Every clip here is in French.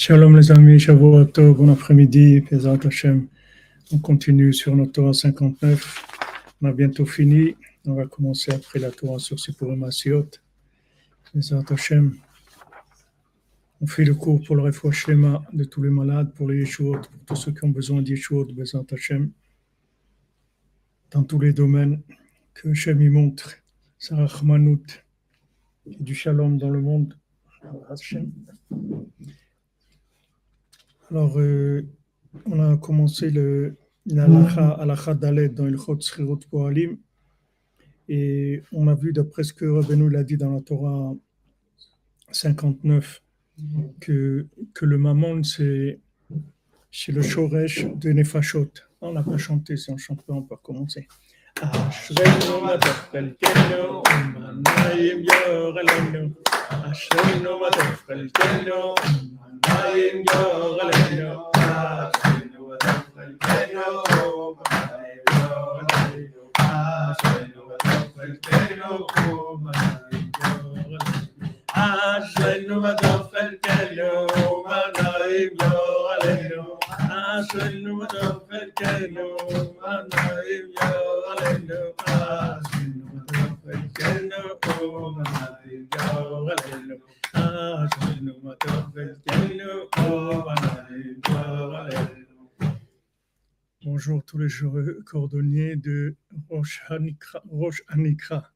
Shalom les amis, Shavuot bon après-midi, Pesach Hashem. On continue sur notre Torah 59. On a bientôt fini. On va commencer après la Torah sur Sipurim Asiot. Pesach Hashem. On fait le cours pour le refouach schéma de tous les malades, pour les Yeshuot, pour tous ceux qui ont besoin d'Yeshuot, Pesach Hashem. Dans tous les domaines, que Hashem y montre sa rachmanout du shalom dans le monde. Alors, euh, on a commencé le l'alacha Dalet dans le Chot Srirut Poalim. Et on a vu, d'après ce que Rabbeinu l'a dit dans la Torah 59, que, que le mammon, c'est chez le Shoresh de Nefashot. On n'a pas chanté, si on chante pas, on peut commencer. אשרינו מה טוב חלקנו, במים יור עלינו. אשרינו מה טוב חלקנו, במים יור עלינו. אשרינו מה טוב חלקנו, במים יור עלינו. אשרינו מה טוב חלקנו, במים יור עלינו. אשרינו מה טוב חלקנו, במים יור עלינו. אשרינו מה טוב Bonjour tous les cordonniers de Rosh Hanikra. Rosh Hanikra.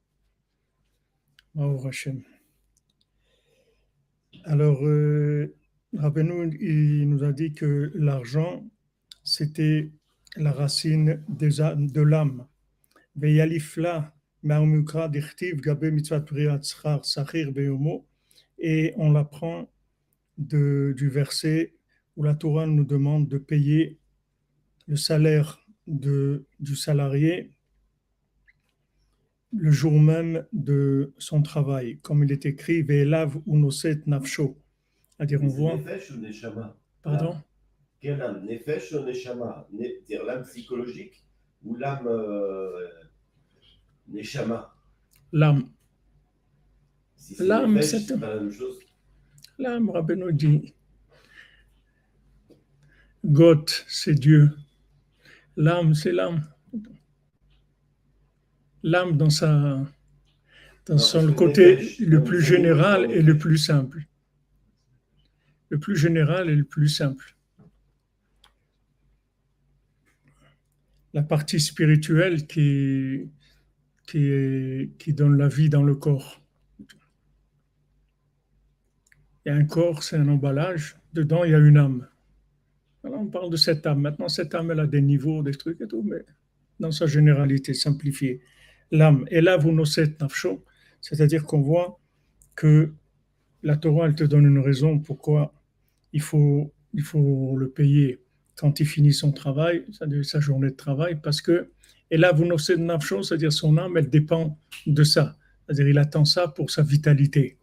Alors, euh, il nous a dit que l'argent, c'était la racine de l'âme. Veyalifla ma'umukra dichtiv gabe mitzvah priat schar sachir beyomo. Et on l'apprend de, du verset où la Torah nous demande de payer le salaire de, du salarié le jour même de son travail, comme il est écrit Ve'elav unoset nafsho. C'est-à-dire, on voit. Nefesh ou Neshama? Pardon? Quelle âme? Nefesh ou Neshama? Ne- C'est-à-dire l'âme psychologique ou l'âme euh, Neshama L'âme. Si c'est L'âme, Nefesh, c'est- c'est pas la même chose. L'âme, Rabbeinu dit. Goth, c'est Dieu. L'âme, c'est l'âme. L'âme dans sa dans Non, son côté Nefesh, le plus général et le plus simple. Le plus général et le plus simple. La partie spirituelle qui, qui, donne la vie dans le corps. A un corps, c'est un emballage. Dedans, il y a une âme. On parle de cette âme. Maintenant, cette âme, elle a des niveaux, des trucs et tout, mais dans sa généralité simplifiée. L'âme. Et là, vous noset nafsho, c'est-à-dire qu'on voit que la Torah, elle te donne une raison pourquoi il faut, il faut le payer quand il finit son travail, sa journée de travail, parce que, et là, vous noset nafsho, c'est-à-dire son âme, elle dépend de ça. C'est-à-dire, il attend ça pour sa vitalité.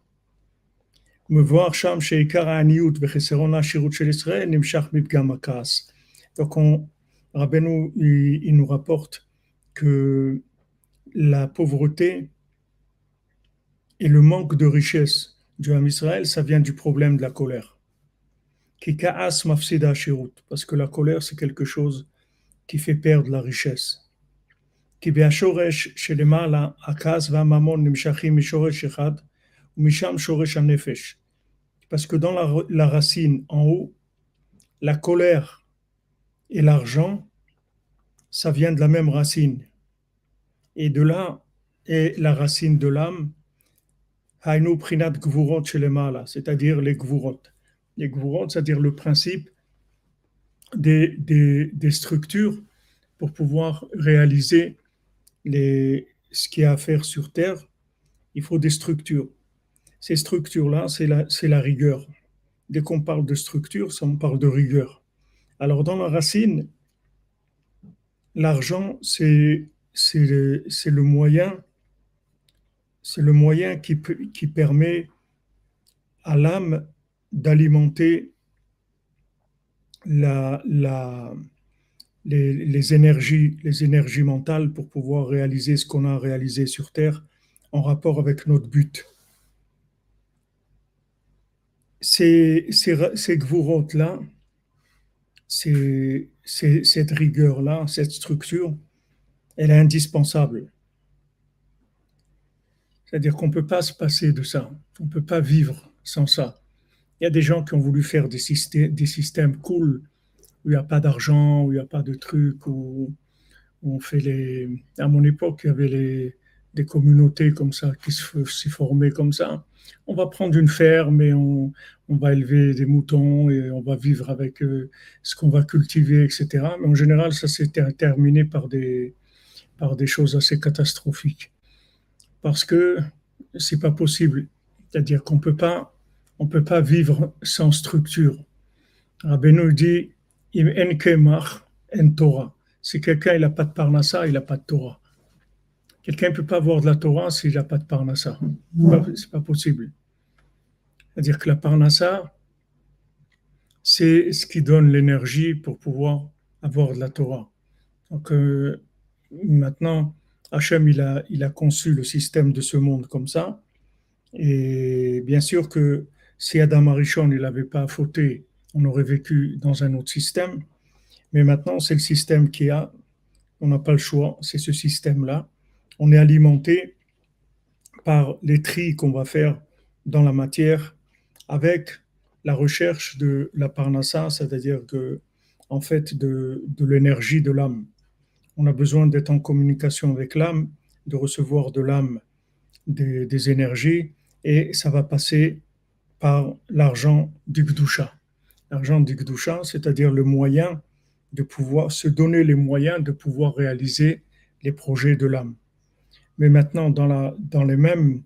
Donc, on, Rabbeinu, il, nous rapporte que la pauvreté et le manque de richesse du Israël, ça vient du problème de la colère Ki ka'as mafsida ashirut, parce que la colère, c'est quelque chose qui fait perdre la richesse. כי בהשורש שלמעלה, הכעס והממון נמשכים משורש אחד, ומשם שורש הנפש. Parce que dans la, la racine en haut, la colère et l'argent, ça vient de la même racine. Et de là est la racine de l'âme, Hainu Prinat Gvurot Shelemala, c'est-à-dire les Gvurot. C'est-à-dire le principe des, des, structures pour pouvoir réaliser les, ce qu'il y a à faire sur Terre. Il faut des structures. Ces structures-là, c'est la, la rigueur. Dès qu'on parle de structure, ça on parle de rigueur. Alors dans la racine, l'argent, c'est le, le moyen, c'est le moyen qui, qui permet à l'âme d'alimenter les énergies, les énergies mentales pour pouvoir réaliser ce qu'on a réalisé sur Terre en rapport avec notre but. ces, ces, ces là cette rigueur-là, cette structure, elle est indispensable. C'est-à-dire qu'on ne peut pas se passer de ça. On ne peut pas vivre sans ça. Il y a des gens qui ont voulu faire des systèmes, des cool où il n'y a pas d'argent, où il n'y a pas de trucs, où, on fait les. À mon époque, il y avait des communautés comme ça qui se formaient comme ça. On va prendre une ferme et on, va élever des moutons et on va vivre avec euh, ce qu'on va cultiver, etc. Mais en général, ça s'est terminé par des, choses assez catastrophiques. Parce que c'est pas possible. C'est-à-dire qu'on peut pas, on peut pas vivre sans structure. Rabbeinu dit, en kemach, en Torah. Si quelqu'un n'a pas de parnassa, il n'a pas de Torah. Quelqu'un ne peut pas avoir de la Torah s'il n'a pas de parnassa. C'est pas possible. C'est-à-dire que la parnassa, c'est ce qui donne l'énergie pour pouvoir avoir de la Torah. Donc, euh, Maintenant, Hachem, il a, il a conçu le système de ce monde comme ça. Et bien sûr que si Adam Arishon n'avait pas fauté, on aurait vécu dans un autre système. Mais maintenant, c'est le système qui a. On n'a pas le choix, c'est ce système-là. On est alimenté par les tris qu'on va faire dans la matière avec la recherche de la parnassa, c'est-à-dire que, en fait, de l'énergie de l'âme on a besoin d'être en communication avec l'âme, de recevoir de l'âme des, énergies, et ça va passer par l'argent du Gdusha. L'argent du Gdusha, c'est-à-dire le moyen de pouvoir se donner les moyens de pouvoir réaliser les projets de l'âme. Mais maintenant, dans la, dans, les mêmes,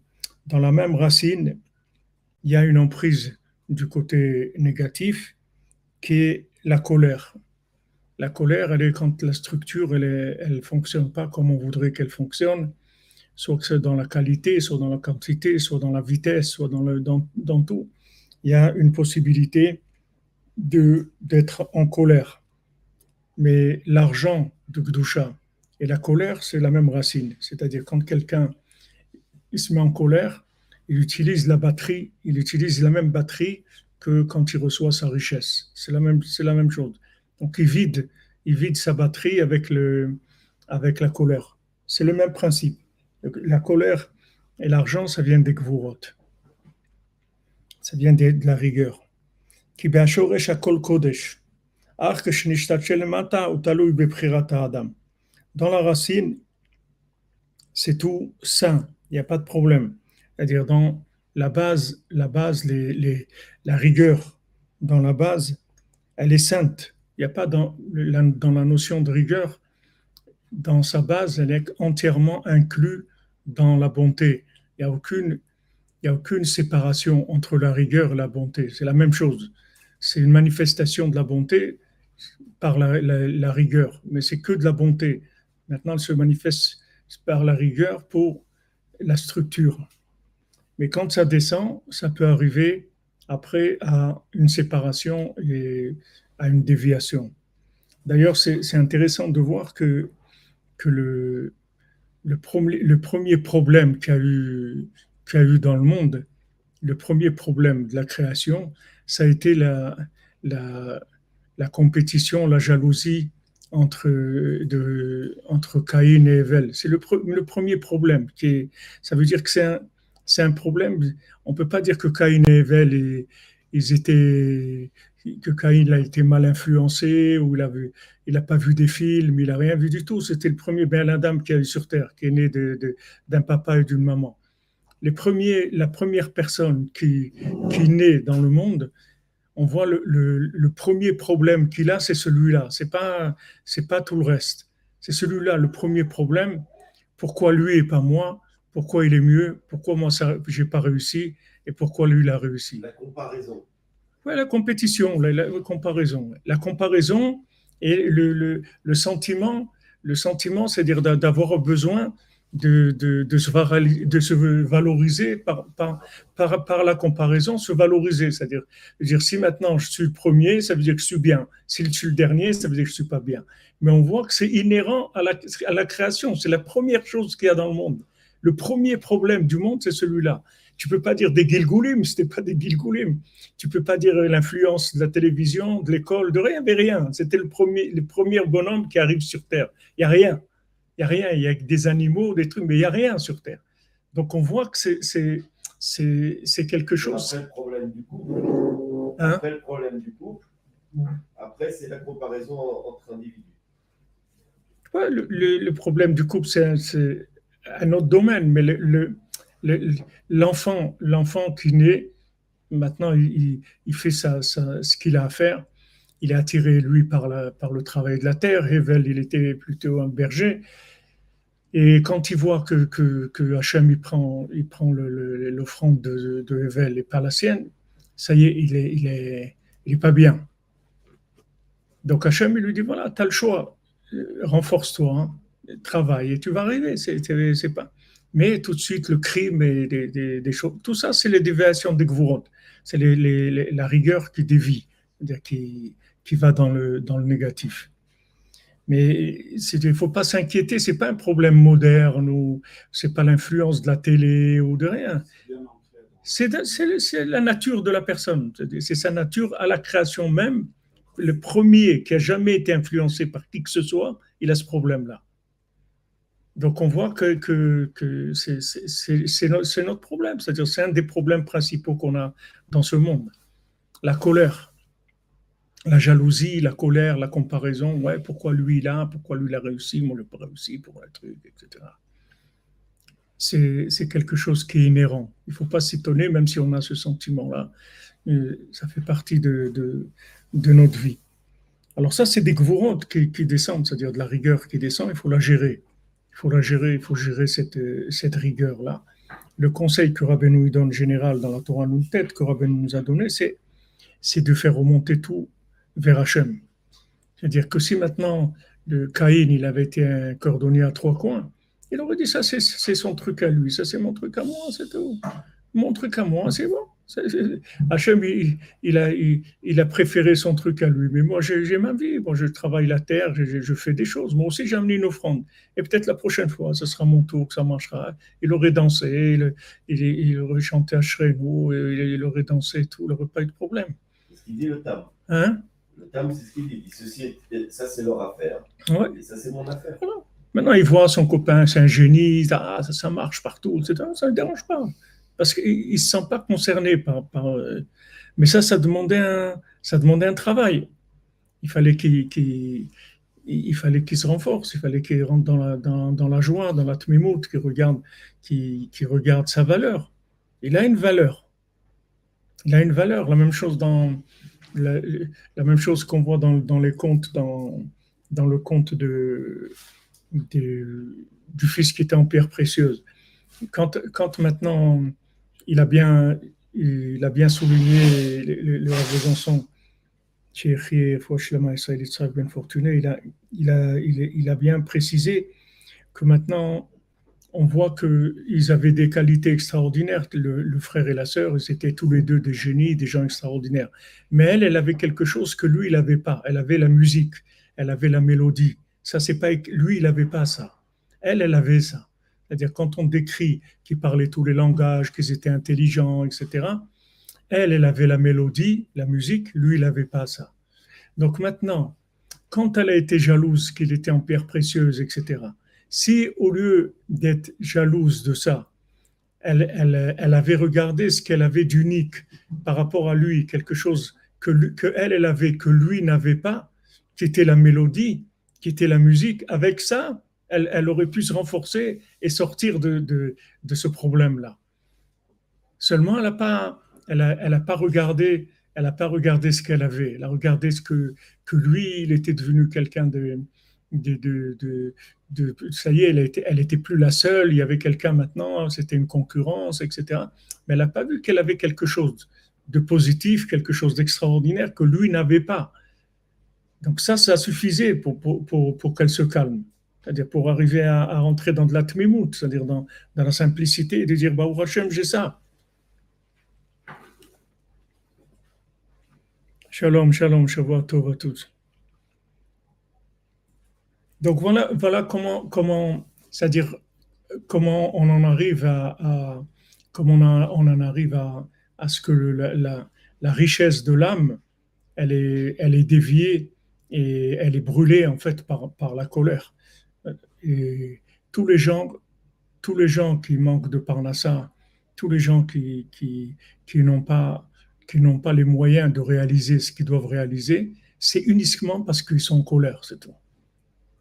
dans la même racine, il y a une emprise du côté négatif qui est la colère. La colère, elle est quand la structure, elle ne fonctionne pas comme on voudrait qu'elle fonctionne, soit que c'est dans la qualité, soit dans la quantité, soit dans la vitesse, soit dans, dans, tout. Il y a une possibilité d'être en colère. Mais l'argent de Gdusha et la colère, c'est la même racine. C'est-à-dire quand quelqu'un se met en colère, il utilise la batterie, il utilise la même batterie que quand il reçoit sa richesse. C'est la même, la même chose. Donc il vide, il vide sa batterie avec, le, avec la colère. C'est le même principe. La colère et l'argent, ça vient des gvurot. Ça vient de, la rigueur. Dans la racine, c'est tout sain, il n'y a pas de problème. C'est-à-dire dans la base, la base, les, la rigueur dans la base, elle est sainte. Il n'y a pas dans dans la notion de rigueur, dans sa base, elle est entièrement inclue dans la bonté. Il n'y a aucune, il y a aucune séparation entre la rigueur et la bonté. C'est la même chose. C'est une manifestation de la bonté par la, la, rigueur, mais c'est que de la bonté. Maintenant, elle se manifeste par la rigueur pour la structure. Mais quand ça descend, ça peut arriver après à une séparation et à une déviation. D'ailleurs, c'est intéressant de voir que, que le, le, premier, problème qu'il y, eu, a eu dans le monde, le premier problème de la création, ça a été la, la, la compétition, la jalousie entre, de, entre Caïn et Evel. C'est le, le, premier problème. Qui ça veut dire que c'est un, un, problème. On ne peut pas dire que Caïn et Evel, ils étaient que Caïn a été mal influencé, ou il n'a pas vu des films, il n'a rien vu du tout. C'était le premier Ben Adam qui a eu sur Terre, qui est né d'un papa et d'une maman. Les premiers, la première personne qui, qui naît dans le monde, on voit le, le, premier problème qu'il a, c'est celui-là. C'est pas, c'est pas tout le reste. C'est celui-là, le premier problème. Pourquoi lui et pas moi? Pourquoi il est mieux? Pourquoi moi, je n'ai pas réussi? Et pourquoi lui, il a réussi? La comparaison la compétition, la, comparaison. La comparaison et le, le, sentiment, le sentiment, c'est-à-dire d'avoir besoin de, de, de, se, valoriser par, par, par, par, la comparaison, se valoriser. C'est-à-dire, dire, si maintenant je suis le premier, ça veut dire que je suis bien. Si je suis le dernier, ça veut dire que je suis pas bien. Mais on voit que c'est inhérent à la, à la création. C'est la première chose qu'il y a dans le monde. Le premier problème du monde, c'est celui-là. Tu peux pas dire des Gilgoulim, c'était pas des Gilgoulim. Tu peux pas dire l'influence de la télévision, de l'école, de rien, mais rien. C'était le premier, le premier bonhomme qui arrive sur Terre. Il y a rien. Il y a rien. Il y a des animaux, des trucs, mais il y a rien sur Terre. Donc on voit que c'est quelque chose. Après le problème du couple. Hein? Après le problème du couple. Après c'est la comparaison entre individus. Ouais, le, le, le, problème du couple, c'est un autre domaine, mais l'enfant le, l'enfant qui naît, maintenant, il, fait ça, ça, ce qu'il a à faire. Il est attiré, lui, par, le travail de la terre. Hevel, il était plutôt un berger. Et quand il voit que, que, que Hachem il prend, l'offrande de, de Hevel et pas la sienne, ça y est, il est, pas bien. Donc Hachem, il lui dit voilà, tu as le choix, renforce-toi, hein, travaille et tu vas arriver. Mais tout de suite, le crime et des, choses, tout ça, c'est les déviations des Gvurot. C'est la rigueur qui dévie, qui, qui va dans le, dans le négatif. Mais il ne faut pas s'inquiéter, ce n'est pas un problème moderne ou ce n'est pas l'influence de la télé ou de rien. C'est la nature de la personne, c'est sa nature à la création même. Le premier qui a jamais été influencé par qui que ce soit, il a ce problème-là. Donc on voit que, c'est notre problème, c'est-à-dire c'est un des problèmes principaux qu'on a dans ce monde, la colère la jalousie, la colère, la comparaison, ouais, pourquoi lui il a, pourquoi lui il a réussi, moi je n'ai pas réussi pour un truc, etc. C'est quelque chose qui est inhérent. Il ne faut pas s'étonner, même si on a ce sentiment-là, euh, ça fait partie de, notre vie. Alors ça, c'est des gouvernements qui, qui, descendent, c'est-à-dire de la rigueur qui descend, il faut la gérer. Il faut la gérer, il faut gérer cette, cette rigueur-là. Le conseil que Rabbeinu nous donne général dans la Torah tête que Rabbeinu nous a donné, c'est de faire remonter tout vers Hachem. C'est-à-dire que si maintenant le Caïn il avait été un cordonnier à trois coins, il aurait dit ça c'est son truc à lui, ça c'est mon truc à moi, c'est tout. Mon truc à moi, c'est bon. Hachem, il, a, il, a préféré son truc à lui. Mais moi, j'ai ma vie. Bon, je travaille la terre, je, je fais des choses. Moi aussi, j'ai amené une offrande. Et peut-être la prochaine fois, ce sera mon tour, que ça marchera. Il aurait dansé, il, il, aurait chanté à Shreno, il, il, aurait dansé tout. Il n'aurait pas eu de problème. C'est ce qu'il dit le temps. Hein? Le Tam, c'est ce qu'il dit. Ceci ça, c'est leur affaire. Ouais. Et ça, c'est mon affaire. Voilà. Maintenant, il voit son copain, c'est un génie, ah, ça, ça, marche partout, etc. Ça ne le dérange pas. Parce qu'il ne se sent pas concerné par. par euh... mais ça, ça demandait, un, travail. Il fallait qu'il qu il fallait qu'il se renforce, il fallait qu'il rentre dans la, joie, dans la tmimout, qu'il regarde, qu'il qu regarde sa valeur. Il a une valeur. Il a une valeur. La même chose dans, la, même chose qu'on voit dans, les contes, dans, le conte du fils qui était en pierre précieuse. Quand maintenant il a bien, il a bien souligné le, le, le Besançon, il a, il, a, il a bien précisé que maintenant on voit qu'ils avaient des qualités extraordinaires. Le, le, frère et la sœur, ils étaient tous les deux des génies, des gens extraordinaires. Mais elle, elle avait quelque chose que lui, il n'avait pas. Elle avait la musique, elle avait la mélodie. Ça, c'est pas lui, il n'avait pas ça. Elle, elle avait ça. C'est-à-dire quand on décrit qu'ils parlaient tous les langages, qu'ils étaient intelligents, etc. Elle, elle avait la mélodie, la musique. Lui, il n'avait pas ça. Donc maintenant, quand elle a été jalouse qu'il était en pierre précieuse, etc si au lieu d'être jalouse de ça, elle, elle, elle avait regardé ce qu'elle avait d'unique par rapport à lui, quelque chose que, que elle, elle avait, que lui n'avait pas, qui était la mélodie, qui était la musique, avec ça, elle, aurait pu se renforcer et sortir de, ce problème-là. Seulement, elle n'a pas, regardé, elle a pas regardé ce qu'elle avait. Elle a regardé ce que, lui, il était devenu quelqu'un de, de, ça y est, elle était, elle était plus la seule, il y avait quelqu'un maintenant, c'était une concurrence, etc. Mais elle n'a pas vu qu'elle avait quelque chose de positif, quelque chose d'extraordinaire que lui n'avait pas. Donc ça, ça suffisait pour qu'elle se calme. C'est-à-dire pour arriver à, à, rentrer dans de la tmimout, c'est-à-dire dans, dans, la simplicité et de dire, bah, Hachem, j'ai ça. Shalom, shalom, Shavua Tov à tous. Donc voilà, voilà comment, comment c'est-à-dire comment on en arrive à, à, comment on, en arrive à, ce que la, richesse de l'âme, elle est, elle est déviée et elle est brûlée en fait par, par la colère. Et tous les gens, tous les gens qui manquent de parnassa, tous les gens qui, n'ont pas, les moyens de réaliser ce qu'ils doivent réaliser, c'est uniquement parce qu'ils sont en colère, c'est tout.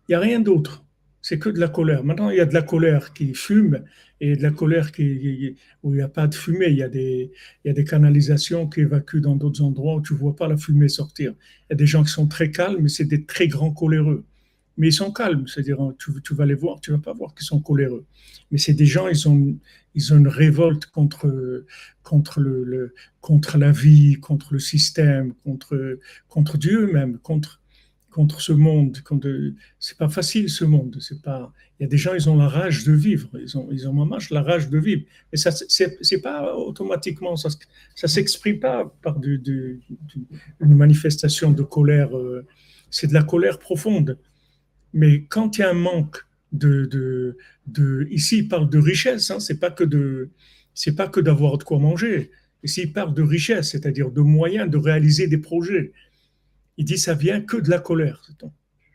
Il n'y a rien d'autre. C'est que de la colère. Maintenant, il y a de la colère qui fume et de la colère où il n'y a pas de fumée. Il y a des canalisations qui évacuent dans d'autres endroits où tu ne vois pas la fumée sortir. Il y a des gens qui sont très calmes, mais c'est des très grands coléreux. Mais ils sont calmes, c'est-à-dire tu, tu, vas les voir, tu vas pas voir qu'ils sont coléreux. Mais c'est des gens, ils ont, ils ont une révolte contre, contre, le, contre la vie, contre le système, contre, contre Dieu même, contre, contre ce monde. C'est pas facile ce monde. C'est pas. Il y a des gens, ils ont la rage de vivre. Ils ont, ils ont la rage de vivre. Mais ça, c'est pas automatiquement. Ça, ça s'exprime pas par une manifestation de colère. Euh, c'est de la colère profonde. Mais quand il y a un manque de, de, ici, il parle de richesse. Hein, c'est pas que de, c'est pas que d'avoir de quoi manger. Ici, il parle de richesse, c'est-à-dire de moyens de réaliser des projets il dit ça vient que de la colère.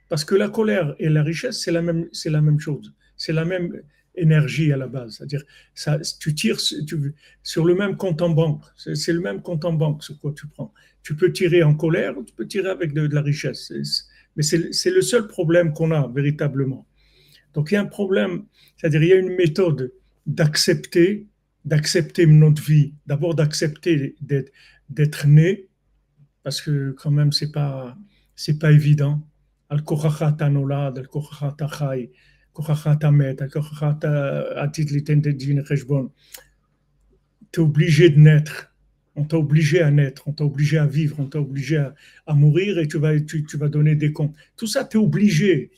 Parce que la colère et la richesse, c'est la même, c'est la même chose. C'est la même énergie à la base. C'est-à-dire, ça, tu tires sur le même compte en banque. C'est, le même compte en banque, ce quoi tu prends. Tu peux tirer en colère tu peux tirer avec de, la richesse. Mais c'est, le seul problème qu'on a véritablement. Donc il y a un problème, c'est-à-dire il y a une méthode d'accepter, d'accepter notre vie, d'abord d'accepter d'être, né, parce que quand même, c'est pas, pas évident. al nolad, al atit Tu es obligé de naître. On t'a obligé à naître, on t'a obligé à vivre, on t'a obligé à, mourir et tu vas, tu, tu, vas donner des comptes. Tout ça, tu es obligé.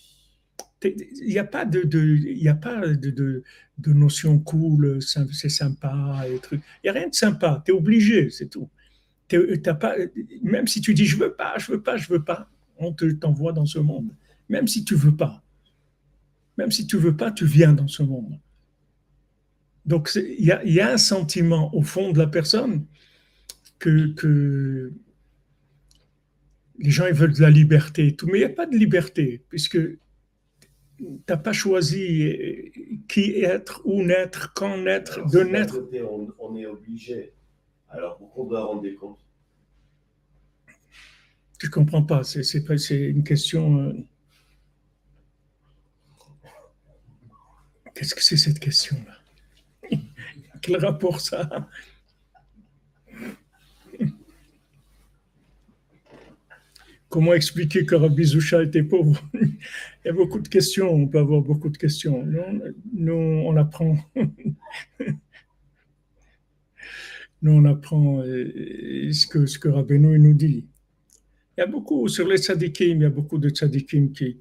Il n'y a pas de, de, y a pas de, de, de notion cool, c'est sympa et trucs. Il n'y a rien de sympa, tu es obligé, c'est tout pas, même si tu dis je veux pas, je veux pas, je veux pas, on te t'envoie dans ce monde. Même si tu veux pas, même si tu veux pas, tu viens dans ce monde. Donc il y, a, un sentiment au fond de la personne que, les gens ils veulent de la liberté tout, mais il n'y a pas de liberté puisque tu n'as pas choisi qui être, où naître, quand naître, de naître. on est obligé alors pourquoi on doit rendre des comptes Je ne comprends pas. C'est une question. Euh, qu'est-ce que c'est cette question-là? Quel rapport ça Comment expliquer que Rabbi Zoucha était pauvre? Il y a beaucoup de questions, on peut avoir beaucoup de questions. nous on apprend nous on apprend euh, ce que, ce que nous dit. Il y a beaucoup, sur les tzadikim, il y a beaucoup de tzadikim qui,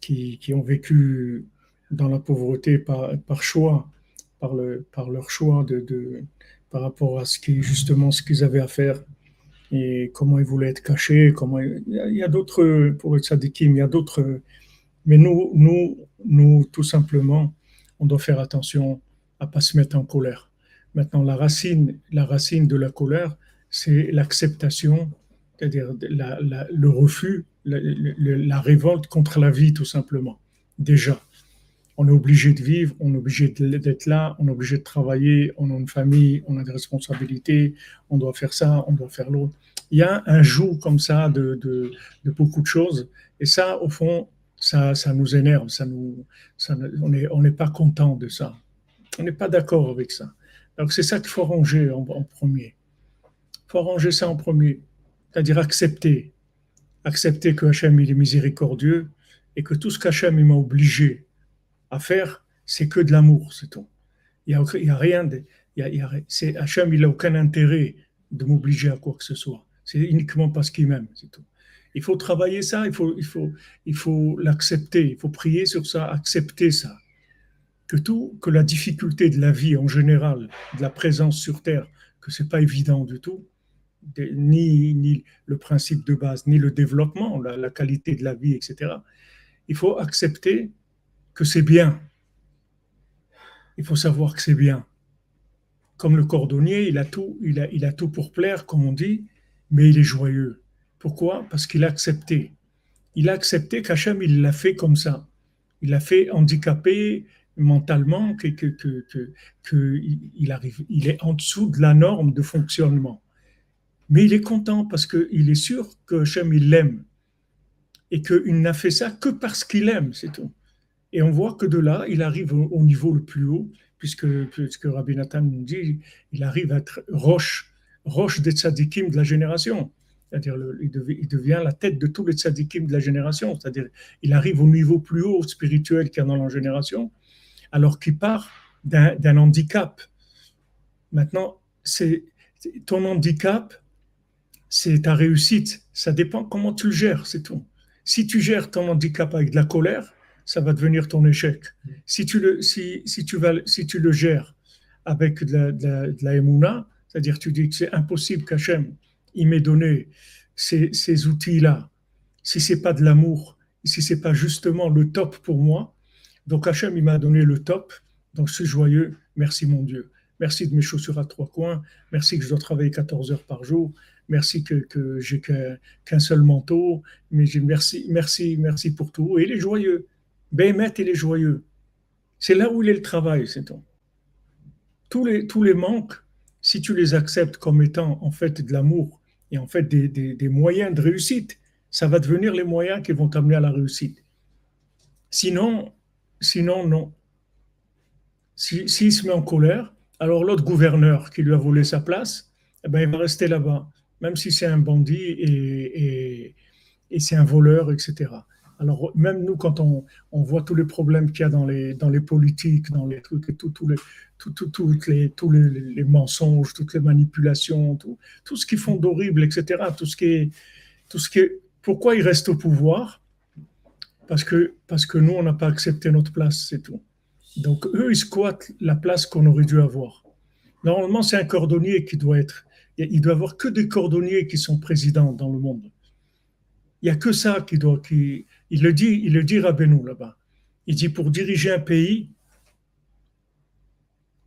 qui, qui, ont vécu dans la pauvreté par, par choix, par, le, par leur choix de, de, par rapport à ce qui, justement ce qu'ils avaient à faire et comment ils voulaient être cachés. Comment, il y a, d'autres, pour les tzadikim, il y a d'autres. Mais nous, nous, nous, tout simplement, on doit faire attention à ne pas se mettre en colère. Maintenant, la racine, la racine de la colère, c'est l'acceptation, c'est-à-dire le refus, la, révolte contre la vie, tout simplement. Déjà, on est obligé de vivre, on est obligé d'être là, on est obligé de travailler, on a une famille, on a des responsabilités, on doit faire ça, on doit faire l'autre. Il y a un joug comme ça de, beaucoup de choses, et ça, au fond, ça, ça nous énerve, ça nous, on n'est on pas content de ça. On n'est pas d'accord avec ça. Donc c'est ça qu'il faut ranger en, premier. Il faut ranger ça en premier, c'est-à-dire accepter. Accepter que Hachem il est miséricordieux et que tout ce qu'Hachem m'a obligé à faire, c'est que de l'amour, c'est tout. Il n'y a, rien de. Il y a, Hachem, il n'a aucun intérêt de m'obliger à quoi que ce soit. C'est uniquement parce qu'il m'aime, c'est tout. Il faut travailler ça, il faut, il faut, il faut l'accepter, il faut prier sur ça, accepter ça que tout, que la difficulté de la vie en général, de la présence sur Terre, que c'est pas évident du tout, ni, ni le principe de base, ni le développement, la, qualité de la vie, etc. Il faut accepter que c'est bien. Il faut savoir que c'est bien. comme le cordonnier, il a tout, il a, il a tout pour plaire, comme on dit, mais il est joyeux. Pourquoi? Parce qu'il a accepté. Il a accepté qu'Hachem, il l'a fait comme ça. Il l'a fait handicapé mentalement, que, que, que, que, il, arrive, il est en dessous de la norme de fonctionnement. Mais il est content parce qu'il est sûr que Hachem, il l'aime. Et qu'il n'a fait ça que parce qu'il aime, c'est tout. Et on voit que de là, il arrive au, niveau le plus haut, puisque, puisque Rabbi Nathan nous dit, il arrive à être roche, roche des tzadikim de la génération. C'est-à-dire, il, devient la tête de tous les tzadikim de la génération. C'est-à-dire, il arrive au niveau plus haut spirituel qu'il y a dans la génération, alors qu'il part d'un handicap. Maintenant, c'est ton handicap, c'est ta réussite. Ça dépend comment tu le gères, c'est tout. Si tu gères ton handicap avec de la colère, ça va devenir ton échec. Si tu le, si, si tu vas, si tu le gères avec de la, de c'est-à-dire tu dis que c'est impossible qu'Hachem il m'ait donné ces, ces outils-là, si c'est pas de l'amour, si c'est pas justement le top pour moi, donc Hachem, il m'a donné le top, donc je suis joyeux, merci mon Dieu. Merci de mes chaussures à trois coins, merci que je dois travailler 14 heures par jour, merci que, que j'ai qu'un seul manteau, mais merci, merci, merci pour tout. Et il est joyeux. Béhémet, il est joyeux. C'est là où il est le travail, c'est tout. Tous les, manques, si tu les acceptes comme étant en fait de l'amour et en fait des, moyens de réussite, ça va devenir les moyens qui vont t'amener à la réussite. Sinon, sinon non. S'il si, se met en colère, alors l'autre gouverneur qui lui a volé sa place, eh ben, il va rester là-bas, même si c'est un bandit et, et, et c'est un voleur, etc. Alors, même nous, quand on, on voit tous les problèmes qu'il y a dans les, dans les politiques, dans les trucs et tout, tous les, tout, tout, les, tous les, mensonges, toutes les manipulations, tout, tout ce qu'ils font d'horrible, etc. Tout ce qui est, tout ce qui pourquoi ils restent au pouvoir? Parce que, parce que nous, on n'a pas accepté notre place, c'est tout. Donc, eux, ils squattent la place qu'on aurait dû avoir. Normalement, c'est un cordonnier qui doit être. Il doit y avoir que des cordonniers qui sont présidents dans le monde. Il n'y a que ça qui doit. Qui, il le dit, il le dit là-bas. Il dit pour diriger un pays,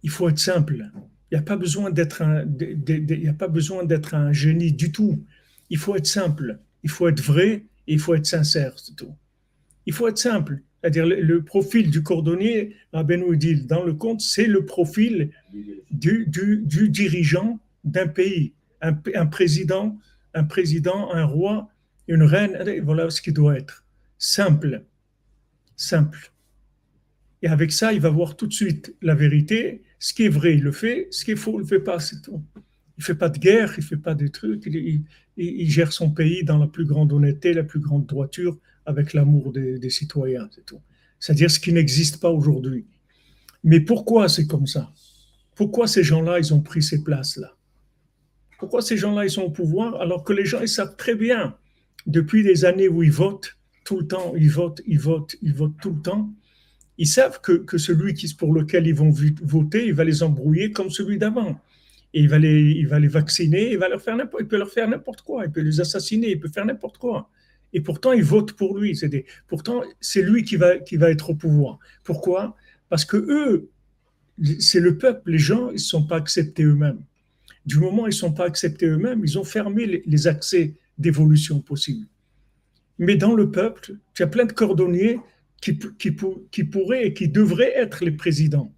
il faut être simple. Il n'y a pas besoin d'être un, génie du tout. Il faut être simple. Il faut être vrai et il faut être sincère, c'est tout. Il faut être simple. C'est-à-dire le, profil du cordonnier, Rabbeinu dit dans le conte, c'est le profil du, du, dirigeant d'un pays, un, un, président, un président, un roi, une reine. Voilà ce qu'il doit être simple. Simple. Et avec ça, il va voir tout de suite la vérité. Ce qui est vrai, il le fait. Ce qui est faux, il ne le fait pas, c'est tout. Il ne fait pas de guerre, il ne fait pas des trucs. Il, gère son pays dans la plus grande honnêteté, la plus grande droiture, avec l'amour des, citoyens, c'est tout. C'est-à-dire ce qui n'existe pas aujourd'hui. Mais pourquoi c'est comme ça? Pourquoi ces gens-là, ils ont pris ces places-là? Pourquoi ces gens-là, ils sont au pouvoir alors que les gens, ils savent très bien, depuis des années où ils votent, tout le temps, ils votent, ils votent, ils votent tout le temps. Ils savent que, que celui qui, pour lequel ils vont voter, il va les embrouiller comme celui d'avant. Et il va, les, il va les vacciner, il, va leur faire il peut leur faire n'importe quoi, il peut les assassiner, il peut faire n'importe quoi. Et pourtant, ils votent pour lui. Pourtant, c'est lui qui va, qui va être au pouvoir. Pourquoi? Parce que eux, c'est le peuple, les gens, ils ne sont pas acceptés eux-mêmes. Du moment où ils ne sont pas acceptés eux-mêmes, ils ont fermé les, les accès d'évolution possibles mais dans le peuple, tu as plein de cordonniers qui, qui, qui pourraient et qui devraient être les présidents.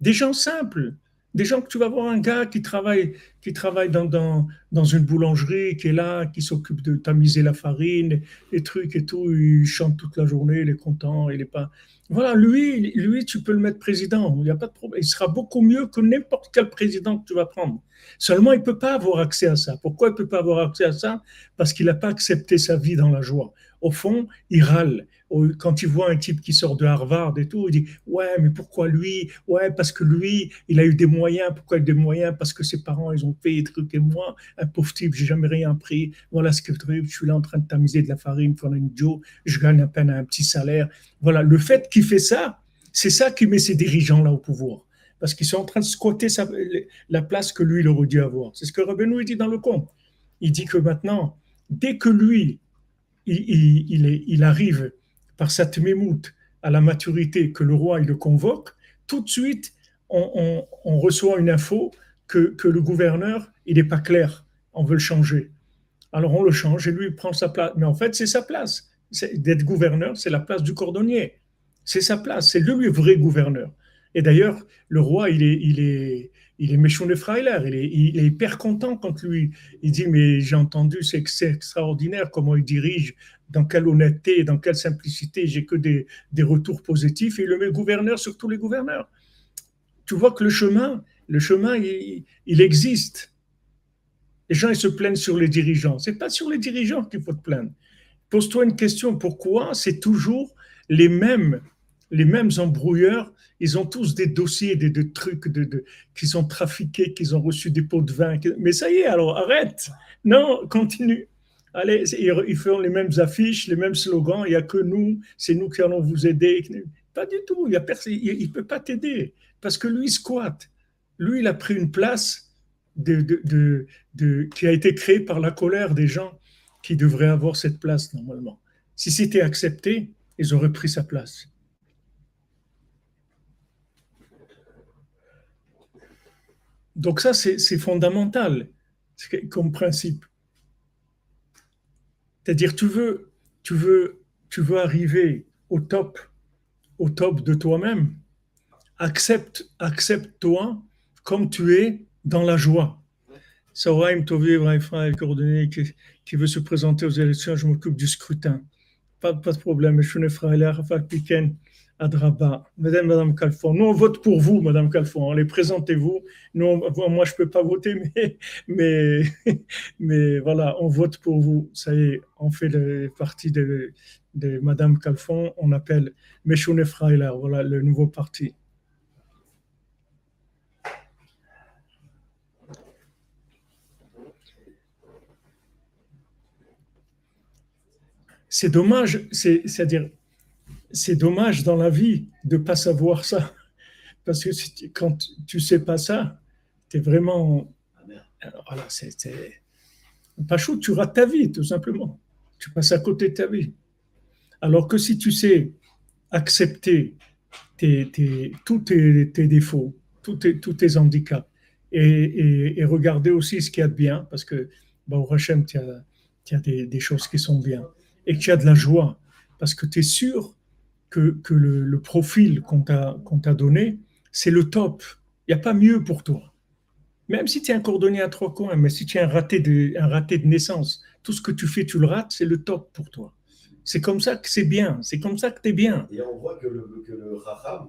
Des gens simples, des gens que tu vas voir un gars qui travaille, qui travaille dans, dans, dans une boulangerie, qui est là, qui s'occupe de tamiser la farine, les trucs et tout, il chante toute la journée, il est content, il est pas. Voilà, lui, lui, tu peux le mettre président, il n'y a pas de problème. Il sera beaucoup mieux que n'importe quel président que tu vas prendre. Seulement, il ne peut pas avoir accès à ça. Pourquoi il ne peut pas avoir accès à ça? Parce qu'il n'a pas accepté sa vie dans la joie. Au fond, il râle. Quand il voit un type qui sort de Harvard et tout, il dit Ouais, mais pourquoi lui? Ouais, parce que lui, il a eu des moyens. Pourquoi il a eu des moyens? Parce que ses parents, ils ont fait des trucs. Et moi, un pauvre type, j'ai jamais rien pris. Voilà ce que je suis là en train de tamiser de la farine, faire une Joe. Je gagne à peine un petit salaire. Voilà, le fait qu'il fait ça, c'est ça qui met ces dirigeants-là au pouvoir parce qu'ils sont en train de squatter la place que lui, il aurait dû avoir. C'est ce que Rabbeinu dit dans le conte. Il dit que maintenant, dès que lui, il, arrive par cette mémoute à la maturité, que le roi il le convoque, tout de suite, on, reçoit une info que, que le gouverneur, il n'est pas clair, on veut le changer. Alors on le change et lui il prend sa place. Mais en fait, c'est sa place. D'être gouverneur, c'est la place du cordonnier. C'est sa place. C'est le vrai gouverneur. Et d'ailleurs, le roi, il est, il est, il est méchant de Freiler. Il est, il est hyper content quand lui, il dit, mais j'ai entendu, c'est extraordinaire comment il dirige, dans quelle honnêteté, dans quelle simplicité, j'ai que des, des retours positifs. Et il le met gouverneur sur tous les gouverneurs. Tu vois que le chemin, le chemin, il, il existe. Les gens, ils se plaignent sur les dirigeants. C'est pas sur les dirigeants qu'il faut te plaindre. Pose-toi une question. Pourquoi c'est toujours les mêmes, les mêmes embrouilleurs Ils ont tous des dossiers, des, trucs qu'ils ont trafiqués, qu'ils ont reçu des pots de vin. Mais ça y est, alors arrête. Non, continue. Allez, ils font les mêmes affiches, les mêmes slogans. Il n'y a que nous, c'est nous qui allons vous aider. Pas du tout. Il ne peut pas t'aider parce que lui, il squatte. Lui, il a pris une place qui a été créé par la colère des gens qui devraient avoir cette place normalement. Si c'était accepté, ils auraient pris sa place. Donc ça, c'est fondamental comme principe. C'est-à-dire, tu veux, tu veux, tu veux arriver au top, au top de toi-même. Accepte, accepte-toi comme tu es dans la joie. Sawaim Tovi frère coordonné qui, veut se présenter aux élections, je m'occupe du scrutin. Pas, pas de problème. Je suis Piken, Madame, Madame Calfon, nous on vote pour vous, Madame Calfon. Allez, présentez-vous. Moi, je peux pas voter, mais, voilà, on vote pour vous. Ça y est, on fait partie de, de Madame Calfon. On appelle Meshune Freiler, voilà le nouveau parti. c'est dommage, c'est-à-dire, c'est dommage dans la vie de ne pas savoir ça. Parce que quand tu ne sais pas ça, tu es vraiment. Voilà. Pas chaud, tu rates ta vie, tout simplement. Tu passes à côté de ta vie. Alors que si tu sais accepter tous tes, défauts, tous tes, handicaps, et, regarder aussi ce qu'il y a de bien, parce que, au Hachem, tu as, des, choses qui sont bien et que tu as de la joie parce que tu es sûr que, que le, profil qu'on t'a donné, c'est le top. Il n'y a pas mieux pour toi. Même si tu es un cordonnier à trois coins, mais si tu es un raté de, un raté de naissance, tout ce que tu fais, tu le rates, c'est le top pour toi. C'est comme ça que c'est bien, c'est comme ça que tu es bien. Et on voit que le, que le raham,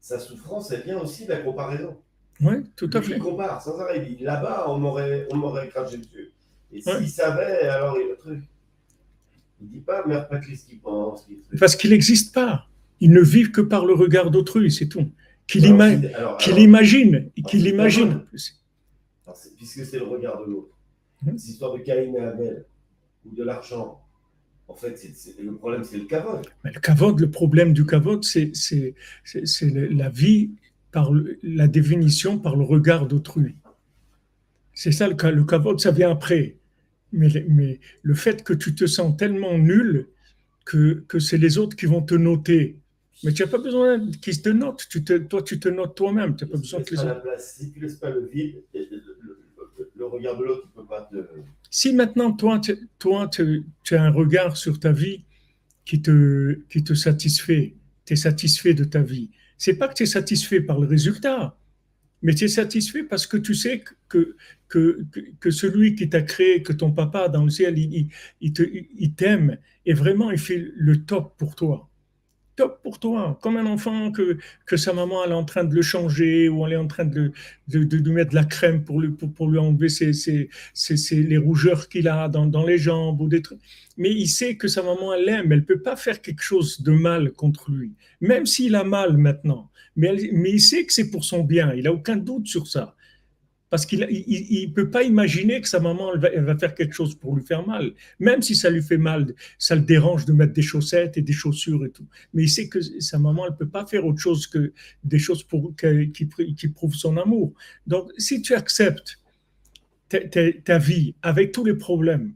sa souffrance, elle vient aussi de la comparaison. Oui, tout à fait. Il compare sans arrêt. Là-bas, on m'aurait craché dessus. Et s'il savait, alors il truc. Il dit pas, pas qu'il pense. Parce qu'il n'existe pas. Il ne vit que par le regard d'autrui, c'est tout. Qu'il imagine, qu'il imagine, qu'il imagine. Puisque c'est le regard de l'autre. Hum. Cette histoire de Caïn et Abel, ou de l'argent, en fait, le problème, c'est le cavode. le cavode, le problème du cavode, c'est la vie par la définition par le regard d'autrui. C'est ça le, le cavode, ça vient après mais, le fait que tu te sens tellement nul que, que c'est les autres qui vont te noter. Mais tu n'as pas besoin qu'ils te notent. Tu te, toi, tu te notes toi-même. Tu n'as pas besoin que les autres. Si tu ne laisses pas le vide, le, regard de l'autre ne peut pas te. Si maintenant, toi, tu, toi, tu, as un regard sur ta vie qui te, qui te satisfait, tu es satisfait de ta vie, c'est pas que tu es satisfait par le résultat, mais tu es satisfait parce que tu sais que, celui qui t'a créé, que ton papa dans le ciel, il, il, t'aime et vraiment il fait le top pour toi. Top pour toi, comme un enfant que, que sa maman elle est en train de le changer ou elle est en train de, de, mettre de la crème pour lui, pour, pour lui enlever ses, ses, ses, les rougeurs qu'il a dans, dans, les jambes ou des trucs. Mais il sait que sa maman elle l'aime, elle ne peut pas faire quelque chose de mal contre lui, même s'il a mal maintenant. Mais, il sait que c'est pour son bien, il n'a aucun doute sur ça. Parce qu'il ne peut pas imaginer que sa maman elle va, faire quelque chose pour lui faire mal. Même si ça lui fait mal, ça le dérange de mettre des chaussettes et des chaussures et tout. Mais il sait que sa maman, elle ne peut pas faire autre chose que des choses pour, qui, qui prouvent son amour. Donc, si tu acceptes ta, ta vie avec tous les problèmes,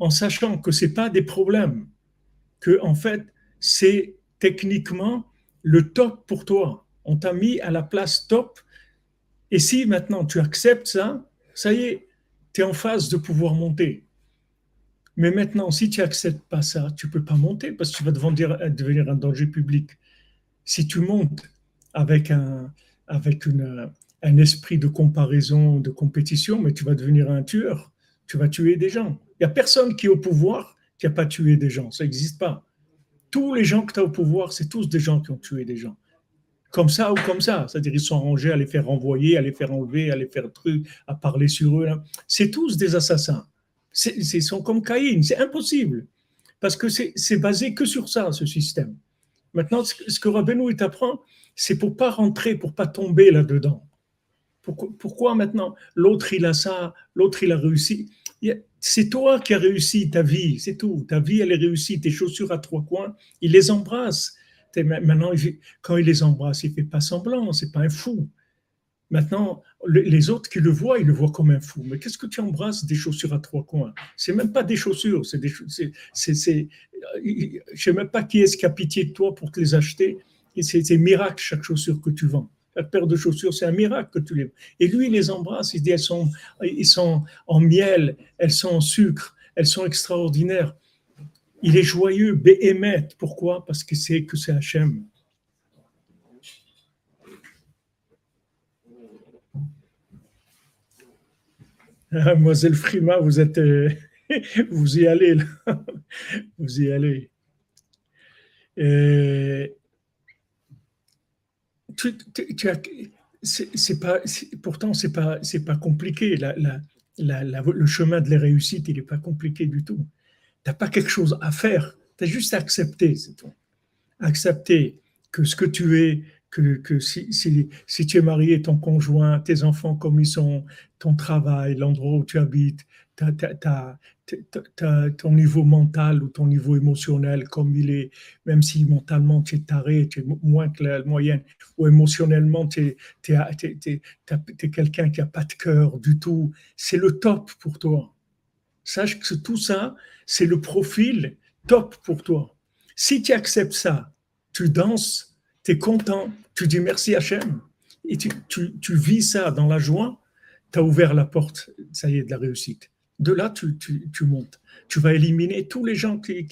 en sachant que ce pas des problèmes, que en fait, c'est techniquement le top pour toi. On t'a mis à la place top Et si maintenant tu acceptes ça, ça y est, tu es en phase de pouvoir monter. Mais maintenant, si tu n'acceptes pas ça, tu ne peux pas monter parce que tu vas devenir, un danger public. Si tu montes avec un, avec une, un esprit de comparaison, de compétition, mais tu vas devenir un tueur. Tu vas tuer des gens. Il n'y a personne qui est au pouvoir qui n'a pas tué des gens. Ça n'existe pas. Tous les gens que tu as au pouvoir, c'est tous des gens qui ont tué des gens. Comme ça ou comme ça. C'est-à-dire, ils sont rangés à les faire renvoyer, à les faire enlever, à les faire truc, à parler sur eux. C'est tous des assassins. Ils sont comme Caïn. C'est impossible. Parce que c'est basé que sur ça, ce système. Maintenant, ce que Rabbeinu t'apprend, c'est pour pas rentrer, pour pas tomber là-dedans. Pourquoi, maintenant l'autre il a ça, l'autre il a réussi? C'est toi qui as réussi ta vie, c'est tout. Ta vie elle est réussie, tes chaussures à trois coins, il les embrasse. Maintenant, quand il les embrasse, il fait pas semblant, c'est pas un fou. Maintenant, les autres qui le voient, ils le voient comme un fou. Mais qu'est-ce que tu embrasses des chaussures à trois coins? C'est même pas des chaussures, c'est des, c'est, je sais même pas qui est-ce qui a pitié de toi pour te les acheter. C'est miracle chaque chaussure que tu vends la paire de chaussures, c'est un miracle que tu les. Et lui, il les embrasse, il dit elles sont, ils sont en miel, elles sont en sucre, elles sont extraordinaires. Il est joyeux, béhémet. Pourquoi? Parce que c'est que c'est Hachem. Ah, Mademoiselle Frima, vous êtes, euh, vous y allez là, vous y allez. Et c'est pas, pourtant, c'est pas, pas compliqué. Le chemin de la réussite, il n'est pas compliqué du tout. Tu n'as pas quelque chose à faire. Tu as juste à accepter, c'est tout. Accepter que ce que tu es, que, que si, si, si, tu es marié, ton conjoint, tes enfants comme ils sont, ton travail, l'endroit où tu habites, ton niveau mental ou ton niveau émotionnel comme il est, même si mentalement tu es taré, tu es moins que la moyenne, ou émotionnellement tu es, quelqu'un qui n'a pas de cœur du tout, c'est le top pour toi. Sache que tout ça, c'est le profil top pour toi. Si tu acceptes ça, tu danses, tu es content, tu dis merci Hachem, et tu, vis ça dans la joie, tu as ouvert la porte, ça y est, de la réussite de là, tu, montes. Tu vas éliminer tous les gens qui,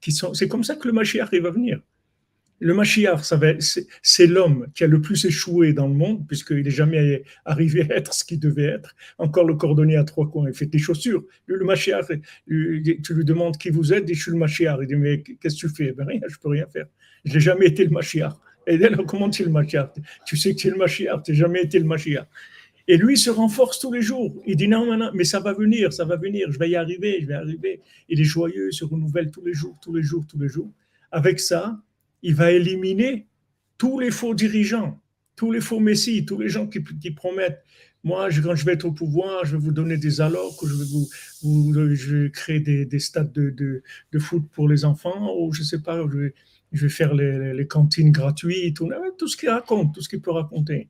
qui, sont. C'est comme ça que le Mashiach va venir. Le Mashiach, c'est l'homme qui a le plus échoué dans le monde, puisqu'il n'est jamais arrivé à être ce qu'il devait être. Encore le cordonnier à trois coins, il fait des chaussures. Le, Mashiach, tu lui demandes qui vous êtes, dit Je suis le Mashiach. Il dit Mais qu'est-ce que tu fais? Ben Rien, je ne peux rien faire. Je n'ai jamais été le Mashiach. Et là, comment tu es le Mashiach? Tu sais que tu es le Mashiach, tu n'as jamais été le Mashiach. Et lui se renforce tous les jours. Il dit non, non, mais ça va venir, ça va venir, je vais y arriver, je vais y arriver. Il est joyeux, il se renouvelle tous les jours, tous les jours, tous les jours. Avec ça, il va éliminer tous les faux dirigeants, tous les faux messies, tous les gens qui, promettent moi, quand je vais être au pouvoir, je vais vous donner des allocs, je vais vous, je vais créer des, stades de, foot pour les enfants, ou je sais pas, je vais, je vais faire les, cantines gratuites, tout, tout ce qu'il raconte, tout ce qu'il peut raconter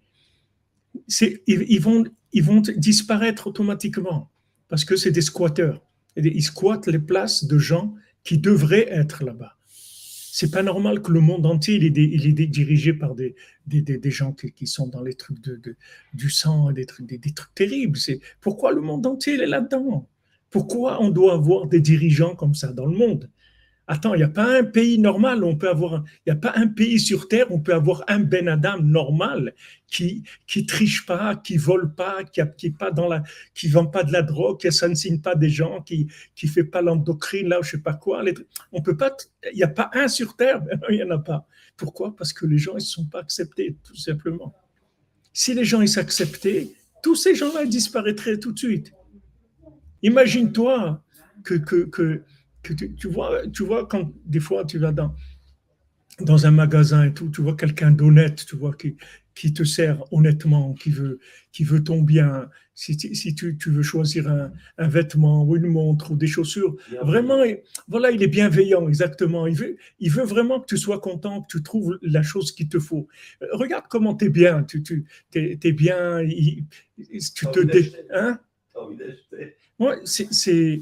ils, vont, ils vont disparaître automatiquement parce que c'est des squatteurs. Ils squattent les places de gens qui devraient être là-bas. C'est pas normal que le monde entier il est, dirigé par des, gens qui, sont dans les trucs de, du sang, des trucs, des, trucs terribles. C'est pourquoi le monde entier est là-dedans? Pourquoi on doit avoir des dirigeants comme ça dans le monde? Attends, il n'y a pas un pays normal, on peut avoir, il n'y a pas un pays sur Terre où on peut avoir un Ben Adam normal qui qui triche pas, qui vole pas, qui qui pas dans la, qui vend pas de la drogue, qui assassine pas des gens, qui qui fait pas l'endocrine là, je sais pas quoi. on peut pas, il n'y a pas un sur Terre, il n'y en a pas. Pourquoi? Parce que les gens ils sont pas acceptés, tout simplement. Si les gens ils s'acceptaient, tous ces gens-là disparaîtraient tout de suite. Imagine-toi que que, que tu, vois, tu vois, quand des fois tu vas dans, dans un magasin et tout, tu vois quelqu'un d'honnête, tu vois, qui, qui te sert honnêtement, qui veut, qui veut ton bien. Si, si tu, tu, veux choisir un, un, vêtement ou une montre ou des chaussures, vraiment, voilà, il est bienveillant, exactement. Il veut, il veut vraiment que tu sois content, que tu trouves la chose qu'il te faut. Regarde comment tu es bien, tu, tu es, bien, tu te... Dé, hein? Ouais, c'est...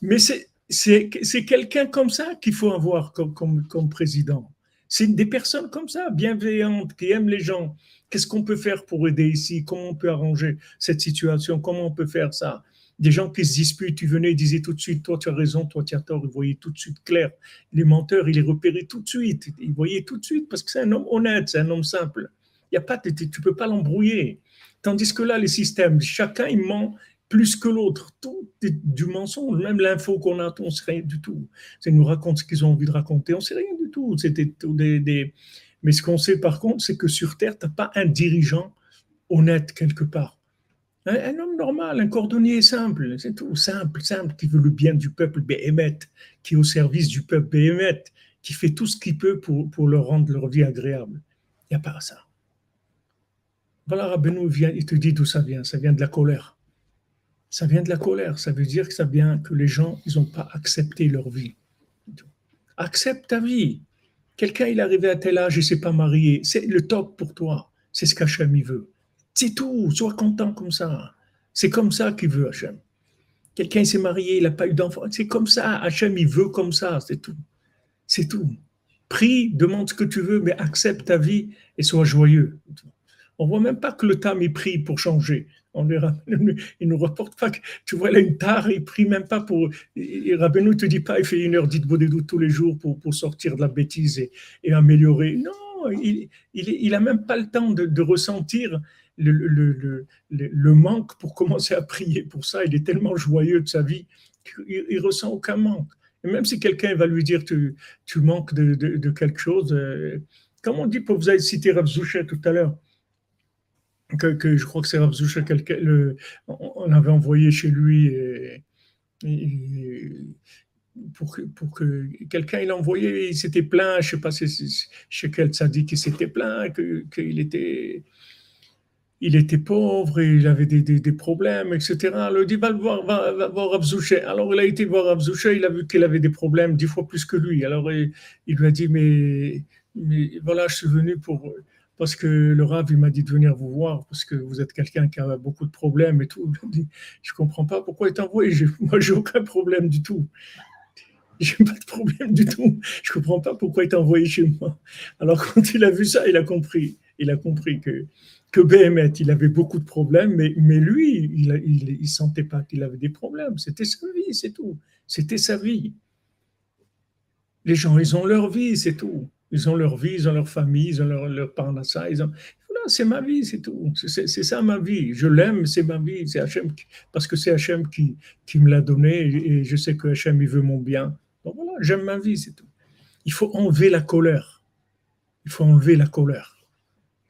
Mais c'est c'est quelqu'un comme ça qu'il faut avoir comme, comme, président. C'est des personnes comme ça, bienveillantes, qui aiment les gens, Qu'est-ce qu'on peut faire pour aider ici? Comment on peut arranger cette situation? Comment on peut faire ça? Des gens qui se disputent, tu venais, ils disaient tout de suite, toi tu as raison, toi tu as tort, ils voyaient tout de suite clair. Les menteurs, ils les repéraient tout de suite, ils voyaient tout de suite parce que c'est un homme honnête, c'est un homme simple. Il y a pas, tu ne peux pas l'embrouiller. Tandis que là, les systèmes, chacun, il ment plus que l'autre. Tout est du mensonge. Même l'info qu'on a, on ne sait rien du tout. Ils nous racontent ce qu'ils ont envie de raconter, on ne sait rien du tout. C'était des, mais ce qu'on sait par contre, c'est que sur Terre, tu n'as pas un dirigeant honnête quelque part. Un, homme normal, un cordonnier simple, c'est tout, simple, simple, qui veut le bien du peuple Béhémet, qui est au service du peuple Béhémet, qui fait tout ce qu'il peut pour, pour leur rendre leur vie agréable. Il n'y a pas ça. Voilà, Rabbeinu il te dit d'où ça vient. Ça vient de la colère. Ça vient de la colère. Ça veut dire que ça vient que les gens, ils n'ont pas accepté leur vie. Accepte ta vie. Quelqu'un, il est arrivé à tel âge, il ne s'est pas marié. C'est le top pour toi. C'est ce qu'Hachem veut. C'est tout. Sois content comme ça. C'est comme ça qu'il veut Hachem. Quelqu'un s'est marié, il n'a pas eu d'enfant. C'est comme ça. Hachem, il veut comme ça. C'est tout. C'est tout. Prie, demande ce que tu veux, mais accepte ta vie et sois joyeux. On voit même pas que le tam il prie pour changer. Il nous reporte pas que tu vois là une tare, il prie même pas pour. Rabbeinu te dit pas, il fait une heure d'it doutes tous les jours pour, pour sortir de la bêtise et, et améliorer. Non, il, il, il, même pas le temps de, de ressentir le, le, le, le, manque pour commencer à prier. Pour ça, il est tellement joyeux de sa vie qu'il il ressent aucun manque. Et même si quelqu'un va lui dire tu, tu manques de, de, de quelque chose, euh, comme on dit, pour vous avez cité Rav Zouchet tout à l'heure, que, je crois que c'est le, on avait envoyé chez lui pour, que, quelqu'un il envoyé, il s'était plaint, je sais pas chez quel dit qu'il s'était plaint, qu'il était il était pauvre et il avait des, problèmes, etc. Il dit va, voir, va, voir Alors il a été voir Rav il a vu qu'il avait des problèmes dix fois plus que lui. Alors il, lui a dit mais voilà, je suis venu pour parce que le Rav, il m'a dit de venir vous voir, parce que vous êtes quelqu'un qui a beaucoup de problèmes et tout. Je ne comprends pas pourquoi il t'a envoyé. Moi, j'ai aucun problème du tout. J'ai pas de problème du tout. Je comprends pas pourquoi il t'a envoyé chez moi. Alors, quand il a vu ça, il a compris. Il a compris que, que il avait beaucoup de problèmes, mais, mais lui, il ne sentait pas qu'il avait des problèmes. C'était sa vie, c'est tout. C'était sa vie. Les gens, ils ont leur vie, c'est tout. Ils ont leur vie, ils ont leur famille, ils ont leur, leur parnassa. Ils ont... Voilà, c'est ma vie, c'est tout. C'est ça ma vie. Je l'aime, c'est ma vie. C'est Hachem parce que c'est Hachem qui, qui me l'a donné et je sais que Hachem, il veut mon bien. Donc voilà, j'aime ma vie, c'est tout. Il faut enlever la colère. Il faut enlever la colère.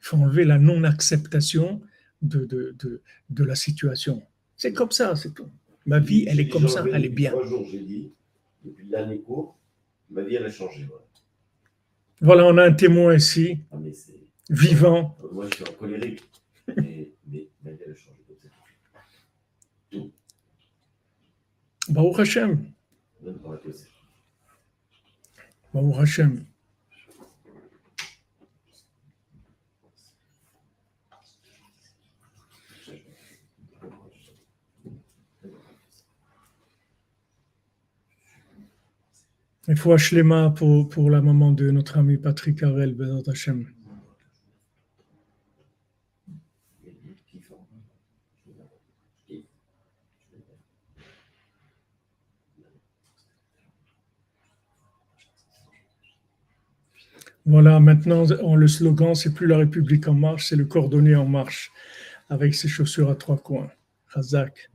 Il faut enlever la non-acceptation de, de, de, de, la situation. C'est comme ça, c'est tout. Ma vie, elle est comme ça, elle est bien. Trois jours, j'ai dit, depuis l'année courte, ma vie, elle a changé. On a un témoin ici, ah, vivant. Euh, moi, je suis en colérique, mais, mais, mais elle a changé. Tout. Baruch Hashem. Baruch Hashem. Il faut Hachlema pour, pour la maman de notre ami Patrick Harel, Bezat Hashem. Voilà, maintenant, le slogan, c'est plus la République en marche, c'est le cordonnier en marche, avec ses chaussures à trois coins. Razak.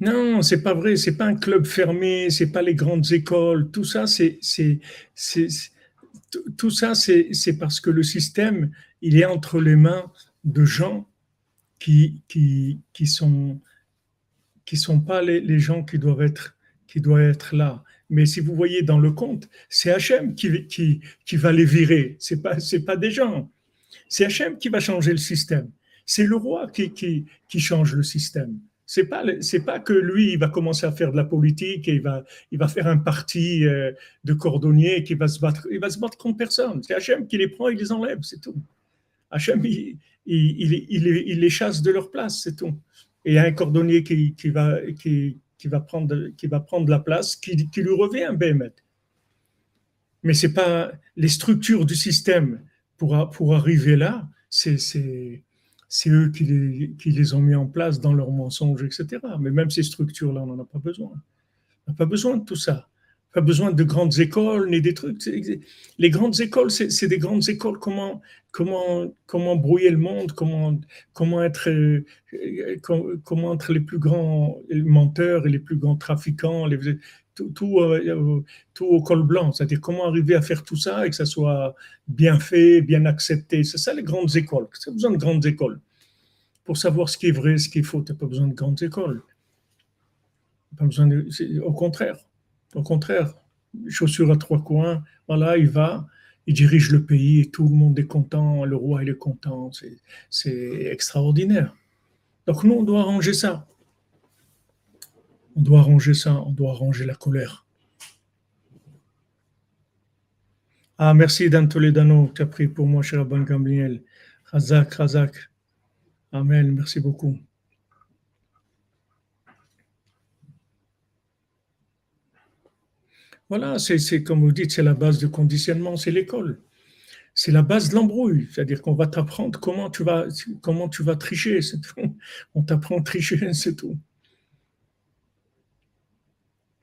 Non, c'est pas vrai. C'est pas un club fermé. C'est pas les grandes écoles. Tout ça, c'est, tout ça, c'est parce que le système, il est entre les mains de gens qui, qui, qui sont, qui sont pas les, les gens qui doivent être, qui doivent être là. Mais si vous voyez dans le compte, c'est Hachem qui, qui, qui va les virer. C'est pas, c'est pas des gens. C'est Hachem qui va changer le système. C'est le roi qui, qui, qui change le système c'est pas c'est pas que lui il va commencer à faire de la politique et il va il va faire un parti euh, de cordonnier qui va se battre il va se battre contre personne. C'est Hachem qui les prend et les enlève c'est tout. Hachem il, il, les chasse de leur place c'est tout. Et il y a un cordonnier qui, va, qui, va prendre, qui va prendre la place, qui, lui revient un BMT. Mais c'est pas les structures du système pour, pour arriver là, c'est eux qui les, ont mis en place dans leurs mensonges, etc. Mais même ces structures-là, on n'en a pas besoin. On n'a pas besoin de tout ça pas besoin de grandes écoles ni des trucs. Les grandes écoles, c'est des grandes écoles. Comment, comment, comment brouiller le monde, comment, comment, être, euh, comment être les plus grands menteurs et les plus grands trafiquants, tout, tout, euh, tout, au col blanc. C'est-à-dire comment arriver à faire tout ça et que ça soit bien fait, bien accepté. C'est ça les grandes écoles. As besoin de grandes écoles. Pour savoir ce qui est vrai, ce qu'il faut, tu n'as pas besoin de grandes écoles. Pas besoin au contraire. Au contraire, chaussures à trois coins, voilà, il va, il dirige le pays et tout le monde est content, le roi il est content, c'est extraordinaire. Donc nous, on doit arranger ça. On doit arranger ça, on doit arranger la colère. Ah, merci Dan Toledano, tu as pris pour moi, cher Abban Gamliel. Razak, Razak. Amen, merci beaucoup. Voilà, c'est comme vous dites, c'est la base de conditionnement, c'est l'école. C'est la base de l'embrouille, c'est-à-dire qu'on va t'apprendre comment tu vas comment tu vas tricher, c'est tout. On t'apprend à tricher, c'est tout.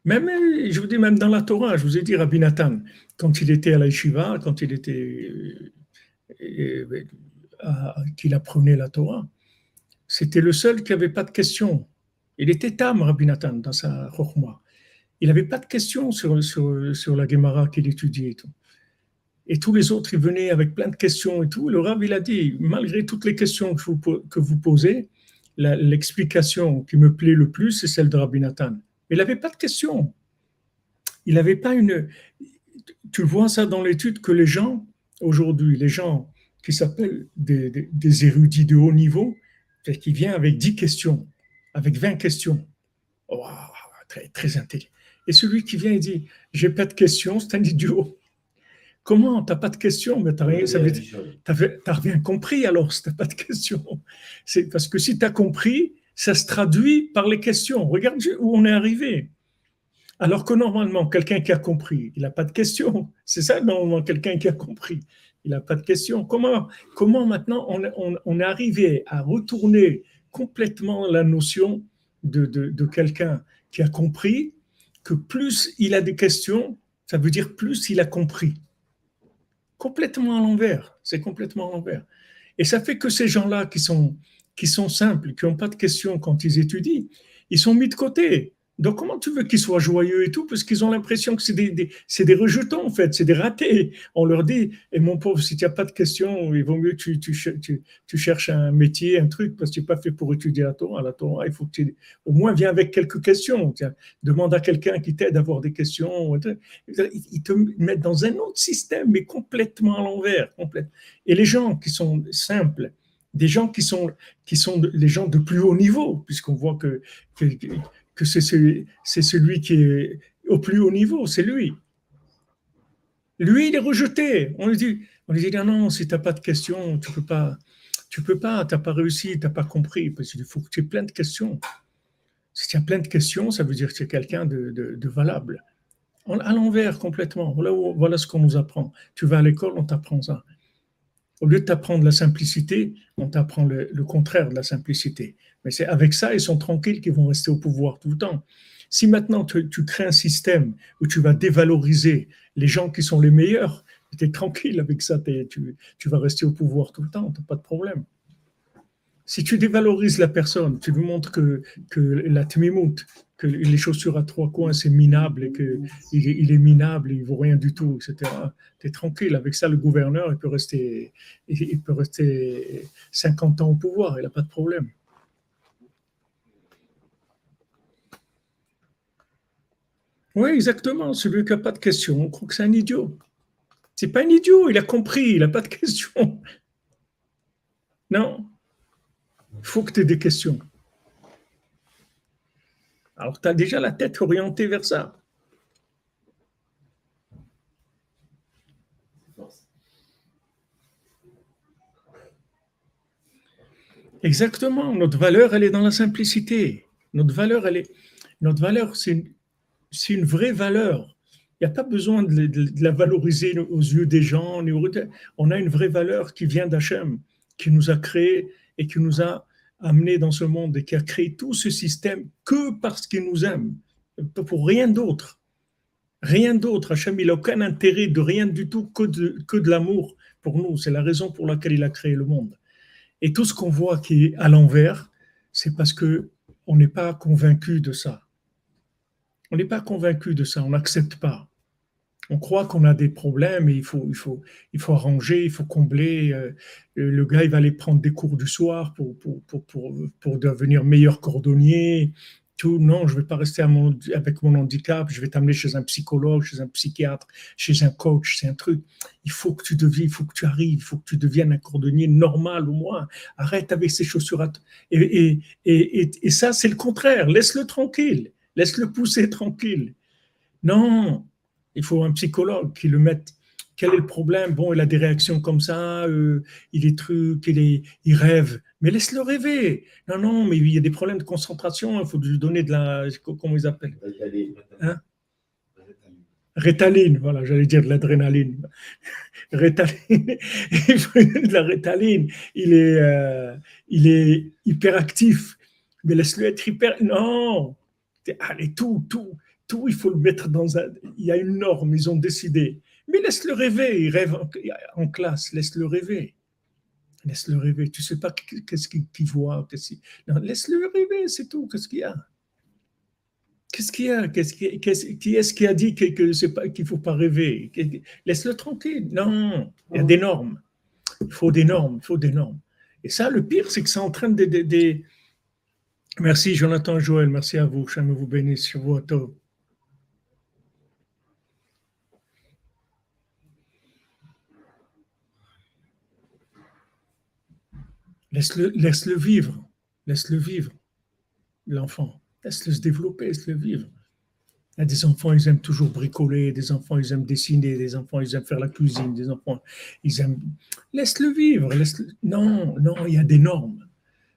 Même, je vous dis, même dans la Torah, je vous ai dit, Rabbi Nathan, quand il était à la Yeshiva, quand il était, euh, euh, qu'il apprenait la Torah, c'était le seul qui n'avait pas de questions. Il était tam, Rabbi Nathan, dans sa Rochma il n'avait pas de questions sur, sur, la Gemara qu'il étudiait et tout. Et tous les autres, ils venaient avec plein de questions et tout. Le Rav, il a dit, malgré toutes les questions que vous, que vous posez, l'explication qui me plaît le plus, c'est celle de Rabbi Nathan. Mais il n'avait pas de questions. Il n'avait pas une... Tu vois ça dans l'étude que les gens, aujourd'hui, les gens qui s'appellent des, des, érudits de haut niveau, qui viennent avec 10 questions, avec 20 questions. très, très intelligent. Et celui qui vient et dit J'ai pas de questions, c'est un idiot. Comment T'as pas de questions Mais t'as rien, rien compris alors si t'as pas de questions. C'est parce que si tu as compris, ça se traduit par les questions. Regarde où on est arrivé. Alors que normalement, quelqu'un qui a compris, il n'a pas de questions. C'est ça, normalement, quelqu'un qui a compris, il n'a pas de questions. Comment, comment maintenant on, est arrivé à retourner complètement la notion de, de quelqu'un qui a compris que plus il a des questions, ça veut dire plus il a compris. Complètement à l'envers, c'est complètement à l'envers. Et ça fait que ces gens-là qui sont, qui sont simples, qui n'ont pas de questions quand ils étudient, ils sont mis de côté. Donc, comment tu veux qu'ils soient joyeux et tout Parce qu'ils ont l'impression que c'est des, rejetons, en fait, c'est des ratés. On leur dit, et mon pauvre, si tu n'as pas de questions, il vaut mieux que tu, cherches un métier, un truc, parce que tu n'es pas fait pour étudier la Torah. La Torah, il faut que tu, au moins, viens avec quelques questions. demande à quelqu'un qui t'aide à avoir des questions. Ils te mettent dans un autre système, mais complètement à l'envers. Et les gens qui sont simples, des gens qui sont, qui sont les gens de plus haut niveau, puisqu'on voit que, que c'est celui, celui qui est au plus haut niveau, c'est lui. Lui, il est rejeté. On lui dit, on lui dit non, non, si tu n'as pas de questions, tu peux pas, tu peux pas, tu n'as pas réussi, tu n'as pas compris, parce faut que tu aies plein de questions. Si tu as plein de questions, ça veut dire que tu es quelqu'un de, de, valable. À l'envers, complètement. Voilà, voilà ce qu'on nous apprend. Tu vas à l'école, on t'apprend ça. Au lieu de t'apprendre la simplicité, on t'apprend le, contraire de la simplicité. Mais c'est avec ça, ils sont tranquilles qu'ils vont rester au pouvoir tout le temps. Si maintenant tu, crées un système où tu vas dévaloriser les gens qui sont les meilleurs, tu es tranquille avec ça, tu, tu, vas rester au pouvoir tout le temps, tu n'as pas de problème. Si tu dévalorises la personne, tu lui montres que, que la tmimout, que les chaussures à trois coins, c'est minable et qu'il il est minable, il ne vaut rien du tout, etc. Tu es tranquille. Avec ça, le gouverneur, il peut rester, il peut rester 50 ans au pouvoir, il n'a pas de problème. Oui, exactement. Celui qui n'a pas de questions, on croit que c'est un idiot. C'est pas un idiot, il a compris, il n'a pas de questions. Non. Il faut que tu aies des questions. Alors, tu as déjà la tête orientée vers ça. Exactement. Notre valeur, elle est dans la simplicité. Notre valeur, elle est, notre valeur, c'est une, une vraie valeur. Il n'y a pas besoin de, la valoriser aux yeux des gens. On a une vraie valeur qui vient d'Hachem, qui nous a créé et qui nous a amené dans ce monde et qui a créé tout ce système que parce qu'il nous aime, pour rien d'autre. Rien d'autre. Hachem, il n'a aucun intérêt de rien du tout que de, que de l'amour pour nous. C'est la raison pour laquelle il a créé le monde. Et tout ce qu'on voit qui est à l'envers, c'est parce que on n'est pas convaincu de ça. On n'est pas convaincu de ça, on n'accepte pas. On croit qu'on a des problèmes et il faut, il faut, il faut arranger, il faut combler. Euh, le gars, il va aller prendre des cours du soir pour, devenir meilleur cordonnier tout, non, je ne vais pas rester avec mon handicap, je vais t'amener chez un psychologue, chez un psychiatre, chez un coach, c'est un truc. Il faut que tu deviennes, il faut que tu arrives, il faut que tu deviennes un cordonnier normal au moins. Arrête avec ces chaussures. Et, et, et, ça, c'est le contraire. Laisse-le tranquille, laisse-le pousser tranquille. Non, il faut un psychologue qui le mette quel est le problème? Bon, il a des réactions comme ça, euh, il est truc, il, est, il rêve. Mais laisse-le rêver. Non, non, mais il y a des problèmes de concentration, il faut lui donner de la. Comment ils appellent? Hein? Rétaline, voilà, j'allais dire de l'adrénaline. rétaline, de la rétaline, il est, euh, il est hyperactif. Mais laisse-le être hyper. Non Allez, tout, tout, tout, il faut le mettre dans un. Il y a une norme, ils ont décidé. Mais laisse-le rêver, il rêve en, classe, laisse-le rêver. Laisse-le rêver. Tu ne sais pas qu'est-ce qu'il voit. laisse-le rêver, c'est tout. Qu'est-ce qu'il y a? Qu'est-ce qu'il y a? Qui est-ce qui a dit qu'il ne faut pas rêver? Laisse-le tranquille. Non, il y a des normes. Il faut des normes, il faut des normes. Et ça, le pire, c'est que ça entraîne des, des, Merci Jonathan Joël, merci à vous. Je vous bénisse. Je vous Laisse-le laisse vivre. Laisse-le vivre, l'enfant. Laisse-le se développer, laisse-le vivre. Il y a des enfants, ils aiment toujours bricoler, des enfants, ils aiment dessiner, des enfants, ils aiment faire la cuisine, des enfants, ils aiment. Laisse-le vivre. Laisse -le... Non, non, il y a des normes.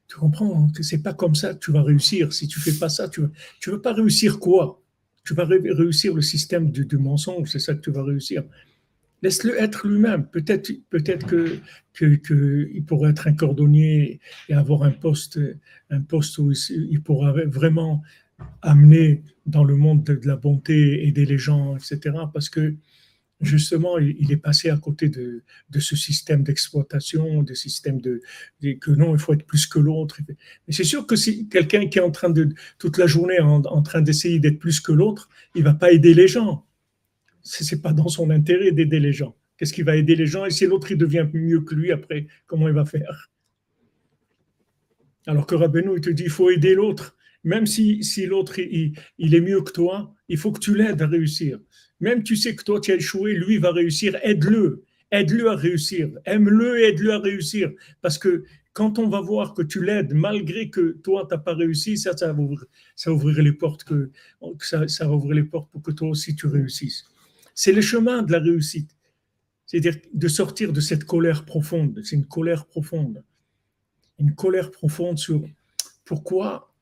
Tu comprends que c'est pas comme ça que tu vas réussir. Si tu fais pas ça, tu ne tu veux pas réussir quoi? Tu vas réussir le système du mensonge, c'est ça que tu vas réussir. Laisse-le être lui-même. Peut-être peut-être que, que, pourrait être un cordonnier et avoir un poste, un poste où il pourra vraiment amener dans le monde de, la bonté, aider les gens, etc. Parce que justement, il, est passé à côté de, de ce système d'exploitation, de système de, que non, il faut être plus que l'autre. Mais c'est sûr que si quelqu'un qui est en train de toute la journée en, en train d'essayer d'être plus que l'autre, il va pas aider les gens ce n'est pas dans son intérêt d'aider les gens. Qu'est-ce qui va aider les gens? Et si l'autre il devient mieux que lui après, comment il va faire? Alors que Rabbeinu, il te dit, il faut aider l'autre. Même si, l'autre il, est mieux que toi, il faut que tu l'aides à réussir. Même tu sais que toi tu as échoué, lui va réussir, aide-le. Aide-le à réussir. Aime-le aide-le à réussir. Parce que quand on va voir que tu l'aides, malgré que toi, tu n'as pas réussi, ça, ça les portes ça, ça va ouvrir les portes pour que toi aussi tu réussisses. C'est le chemin de la réussite. C'est-à-dire de sortir de cette colère profonde. C'est une colère profonde. Une colère profonde sur pourquoi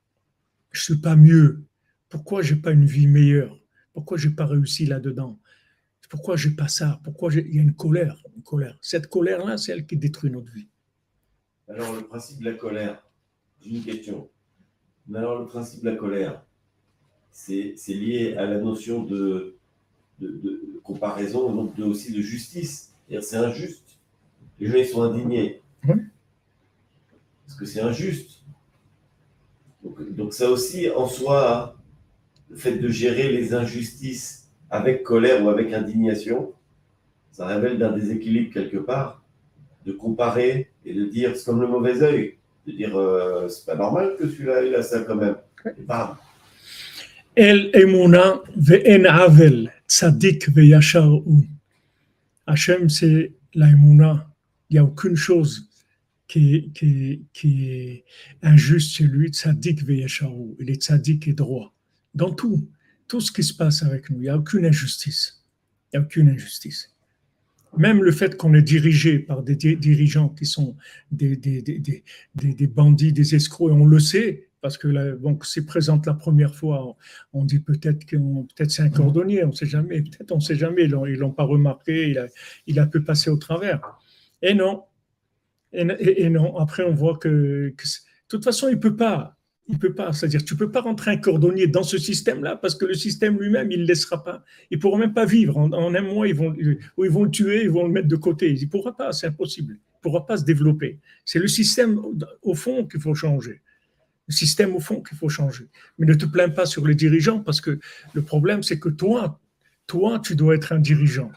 je ne suis pas mieux, pourquoi je n'ai pas une vie meilleure, pourquoi je n'ai pas réussi là-dedans, pourquoi je n'ai pas ça, pourquoi il y a une colère, une colère. Cette colère-là, c'est elle qui détruit notre vie. Alors le principe de la colère, j'ai une question. Mais alors le principe de la colère, c'est lié à la notion de de, comparaison, donc de, aussi de justice. C'est injuste. Les gens, ils sont indignés. Parce que c'est injuste. Donc, ça aussi, en soi, le fait de gérer les injustices avec colère ou avec indignation, ça révèle d'un déséquilibre quelque part, de comparer et de dire, c'est comme le mauvais œil, de dire, euh, c'est pas normal que celui-là, il a ça quand même. Et bam. El emuna ve'en avel tzaddik ve'yachar ou. Hachem, c'est la emuna. Il n'y a aucune chose qui, qui, qui est injuste chez lui. Tzaddik ve'yachar ou. Il est tzaddik et droit. Dans tout, tout ce qui se passe avec nous, il n'y a aucune injustice. Il n'y a aucune injustice. même le fait qu'on est dirigé par des dirigeants qui sont des, des, des, des, bandits, des escrocs, et on le sait, parce que là, bon, c'est présente la première fois, on dit peut-être que peut-être c'est un cordonnier, on ne sait jamais, peut-être on ne sait jamais, ils ne l'ont pas remarqué, il a, il a pu passer au travers. Et non, et, non, après on voit que, que, de toute façon, il ne peut pas. Il peut pas. C'est-à-dire, tu peux pas rentrer un cordonnier dans ce système-là parce que le système lui-même, il ne le laissera pas. Il pourra même pas vivre. En, un mois, ils vont, ils vont le tuer, ils vont le mettre de côté. Il ne pourra pas, c'est impossible. Il ne pourra pas se développer. C'est le système, au fond, qu'il faut changer. Le système, au fond, qu'il faut changer. Mais ne te plains pas sur les dirigeants parce que le problème, c'est que toi, toi, tu dois être un dirigeant.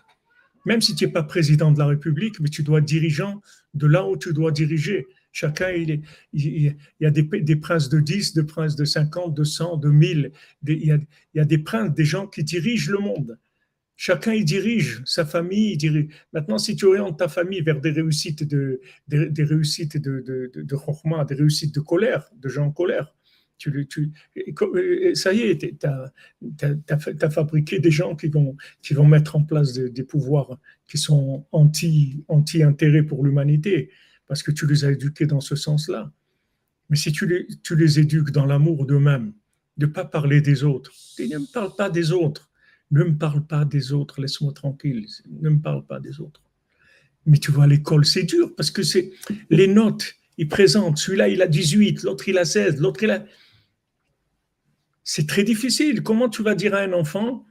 Même si tu n'es pas président de la République, mais tu dois être dirigeant de là où tu dois diriger. Chacun, il, y a des, princes de 10, des princes de 50, de 100, de 1000. il, y a, il, y a, des princes, des gens qui dirigent le monde. Chacun, il dirige sa famille. Maintenant, si tu orientes ta famille vers des réussites de, des, réussites de, de, de, de des réussites de colère, de gens en colère, tu, tu, ça y est, tu as, fabriqué des gens qui vont, qui vont mettre en place des, des pouvoirs qui sont anti, anti-intérêt pour l'humanité parce que tu les as éduqués dans ce sens-là. Mais si tu les, tu éduques dans l'amour d'eux-mêmes, de ne pas parler des autres, ne me parle pas des autres, ne me parle pas des autres, laisse-moi tranquille, ne me parle pas des autres. Mais tu vois, l'école, c'est dur parce que c'est les notes, ils présentent, celui-là il a 18, l'autre il a 16, l'autre il a... C'est très difficile. Comment tu vas dire à un enfant,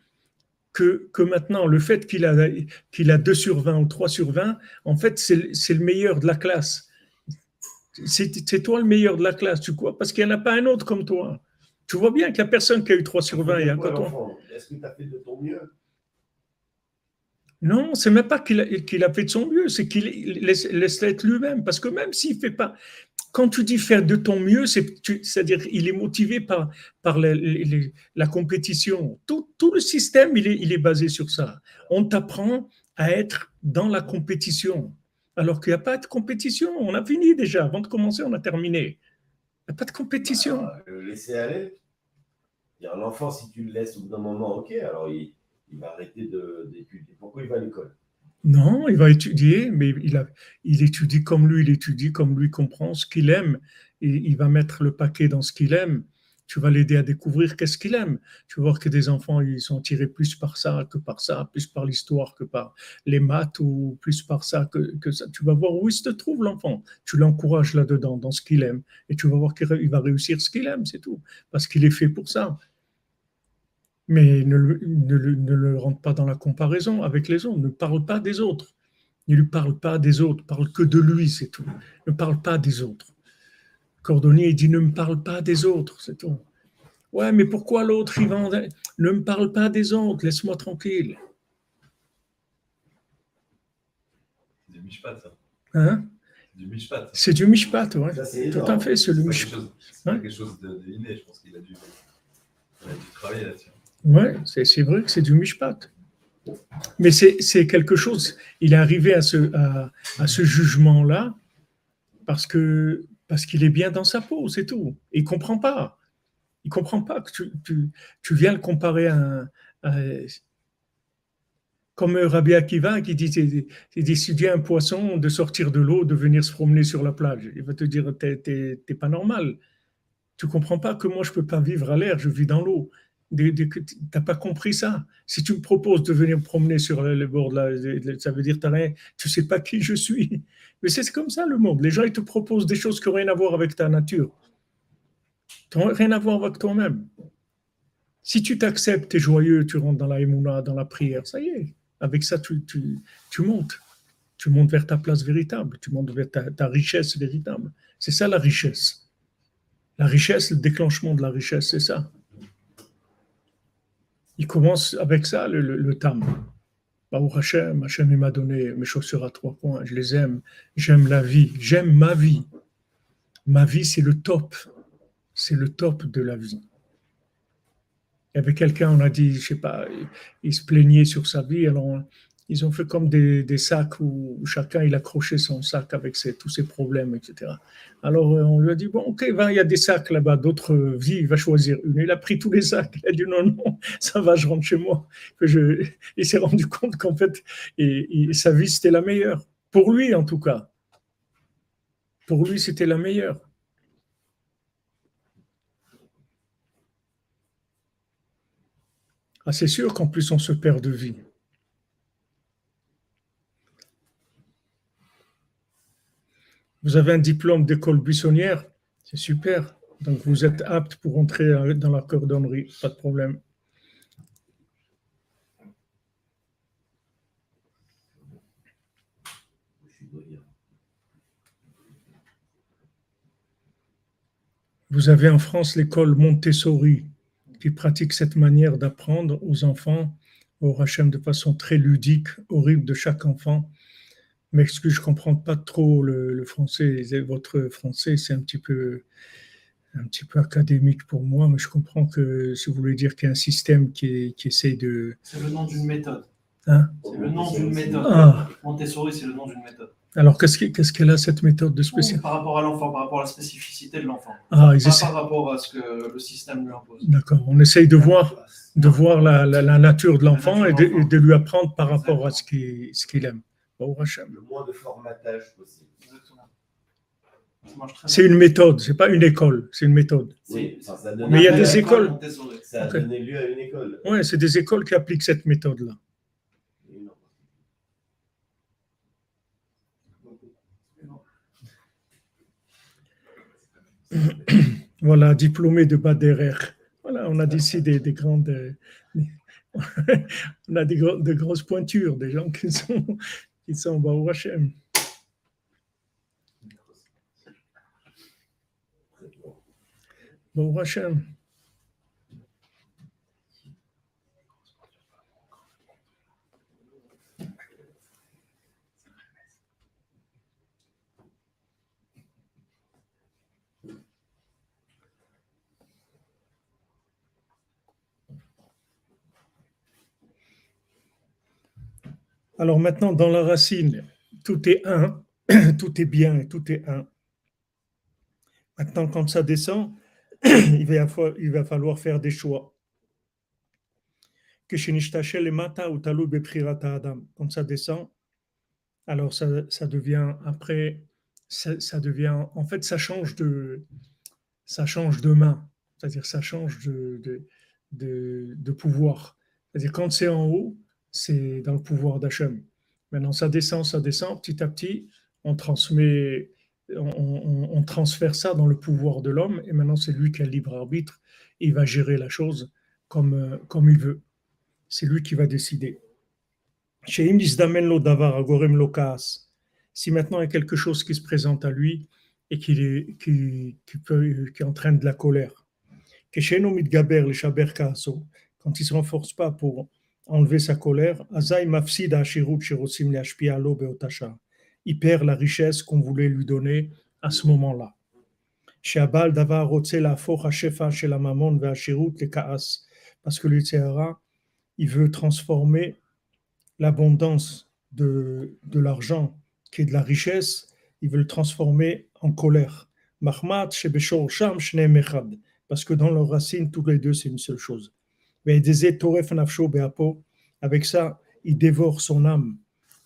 que, que, maintenant, le fait qu'il a, qu'il a 2 sur 20 ou 3 sur 20, en fait, c'est le meilleur de la classe. C'est toi le meilleur de la classe, tu crois? Parce qu'il n'y en a pas un autre comme toi. Tu vois bien qu'il n'y a personne qui a eu 3 sur 20. Est-ce que tu as fait de ton mieux? Non, c'est même pas qu'il a, fait de son mieux, c'est qu'il laisse, laisse l'être lui-même. Parce que même s'il fait pas, quand tu dis faire de ton mieux, c'est-à-dire il est motivé par, par la, la compétition. Tout, tout, le système, il est, il est basé sur ça. On t'apprend à être dans la compétition, alors qu'il n'y a pas de compétition. On a fini déjà. Avant de commencer, on a terminé. Il n'y a pas de compétition. Ah, le laisser aller. L'enfant, si tu le laisses au bout d'un moment, ok, alors il, il va arrêter d'étudier. Pourquoi il va à l'école? Non, il va étudier, mais il, a, il étudie comme lui, il étudie comme lui comprend ce qu'il aime. Et il va mettre le paquet dans ce qu'il aime. Tu vas l'aider à découvrir qu'est-ce qu'il aime. Tu vas voir que des enfants, ils sont tirés plus par ça que par ça, plus par l'histoire que par les maths ou plus par ça que, ça. Tu vas voir où il se trouve l'enfant. Tu l'encourages là-dedans, dans ce qu'il aime. Et tu vas voir qu'il va réussir ce qu'il aime, c'est tout. Parce qu'il est fait pour ça mais ne, le rentre pas dans la comparaison avec les autres. Ne parle pas des autres. Ne lui parle pas des autres. Parle que de lui, c'est tout. Ne parle pas des autres. Cordonnier, il dit ne me parle pas des autres, c'est tout. Ouais, mais pourquoi l'autre, il va Ne me parle pas des autres, laisse-moi tranquille. C'est du mishpat, ça. Hein? Du mishpat. C'est du mishpat, oui. Tout à fait, c'est le mishpat. C'est quelque chose d'inné, je pense qu'il a dû, a dû travailler là-dessus. Oui, c'est vrai que c'est du mishpat. Mais c'est quelque chose, il est arrivé à ce, à, ce jugement-là parce que parce qu'il est bien dans sa peau, c'est tout. Il ne comprend pas. Il ne comprend pas que tu, viens le comparer à, un, comme Rabbi Akiva qui dit d'étudier un poisson, de sortir de l'eau, de venir se promener sur la plage. Il va te dire t'es pas normal. Tu comprends pas que moi je peux pas vivre à l'air, je vis dans l'eau tu n'as pas compris ça. Si tu me proposes de venir me promener sur le bord de ça veut dire que tu sais pas qui je suis. Mais c'est comme ça le monde. Les gens, ils te proposent des choses qui n'ont rien à voir avec ta nature. Rien à voir avec toi-même. Si tu t'acceptes, tu es joyeux, tu rentres dans la émouna, dans la prière, ça y est. Avec ça, tu, tu, montes. Tu montes vers ta place véritable. Tu montes vers ta richesse véritable. C'est ça la richesse. La richesse, le déclenchement de la richesse, c'est ça il commence avec ça, le, le, tam. Baruch Hashem, Hashem m'a donné mes chaussures à trois points, je les aime, j'aime la vie, j'aime ma vie. Ma vie, c'est le top, c'est le top de la vie. Il y avait quelqu'un, on a dit, je sais pas, il, se plaignait sur sa vie, alors ils ont fait comme des, sacs où chacun il accrochait son sac avec tous ses problèmes, etc. Alors euh, on lui a dit bon, ok, il y a des sacs là-bas, d'autres vies, il va choisir une. Il a pris tous les sacs. Il a dit non, non, ça va, je rentre chez moi. Il s'est rendu compte qu'en fait, et sa vie c'était la meilleure pour lui en tout cas. Pour lui, c'était la meilleure. Ah, c'est sûr qu'en plus, on se perd de vie. Vous avez un diplôme d'école buissonnière, c'est super. Donc, vous êtes apte pour entrer dans la cordonnerie, pas de problème. Vous avez en France l'école Montessori qui pratique cette manière d'apprendre aux enfants, au Hachem, de façon très ludique, horrible de chaque enfant. Mais excuse, je ne comprends pas trop le, français. Votre français, c'est un petit peu un petit peu académique pour moi, mais je comprends que si vous voulez dire qu'il y a un système qui, qui essaie de... C'est le nom d'une méthode. Hein? C'est le nom d'une méthode. Ah. Montessori, c'est le nom d'une méthode. Alors, qu'est-ce qu'elle a cette méthode de spécial? Par rapport à l'enfant, par rapport à la spécificité de l'enfant. Ah, Pas par rapport à ce que le système lui impose. D'accord. On essaye de voir, de voir la, la- la nature de l'enfant et, de et lui apprendre par rapport à ce qu'il ce qu'il aime. Au Hachem. Le moins de formatage possible. C'est une méthode, c'est pas une école, c'est une méthode. Oui, ça, Mais il y a des écoles. Ça a donné lieu à une école. Ouais, c'est des écoles qui appliquent cette méthode-là. Voilà, diplômé de Baderer. Voilà, on a d'ici des, des grandes. euh, on a des, gros- de grosses pointures, des gens qui sont, qui sont bah, au Hachem. Bon, Alors maintenant, dans la racine, tout est un, tout est bien, tout est un. Maintenant, quand ça descend, il va, fa- il va falloir faire des choix. Quand ça descend, alors ça, devient après, ça, devient, en fait, ça change de, ça change de main. C'est-à-dire, ça change de, de, de pouvoir. C'est-à-dire, quand c'est en haut, c'est dans le pouvoir d'Hachem. Maintenant, ça descend, ça descend, petit à petit, on transmet, on, transfère ça dans le pouvoir de l'homme, et maintenant c'est lui qui a le libre arbitre, il va gérer la chose comme, euh, comme il veut. C'est lui qui va décider. Si maintenant il y a quelque chose qui se présente à lui et est, qui, qui, peut, qui entraîne de la colère, quand il ne se renforce pas pour enlever sa colère. Il perd la richesse qu'on voulait lui donner à ce moment-là. Parce que le Tséhara, il veut transformer l'abondance de, de l'argent, qui est de la richesse, il veut le transformer en colère. Parce que dans leurs racines, tous les deux, c'est une seule chose. Mais des toref nafsho beapo, avec ça, il dévore son âme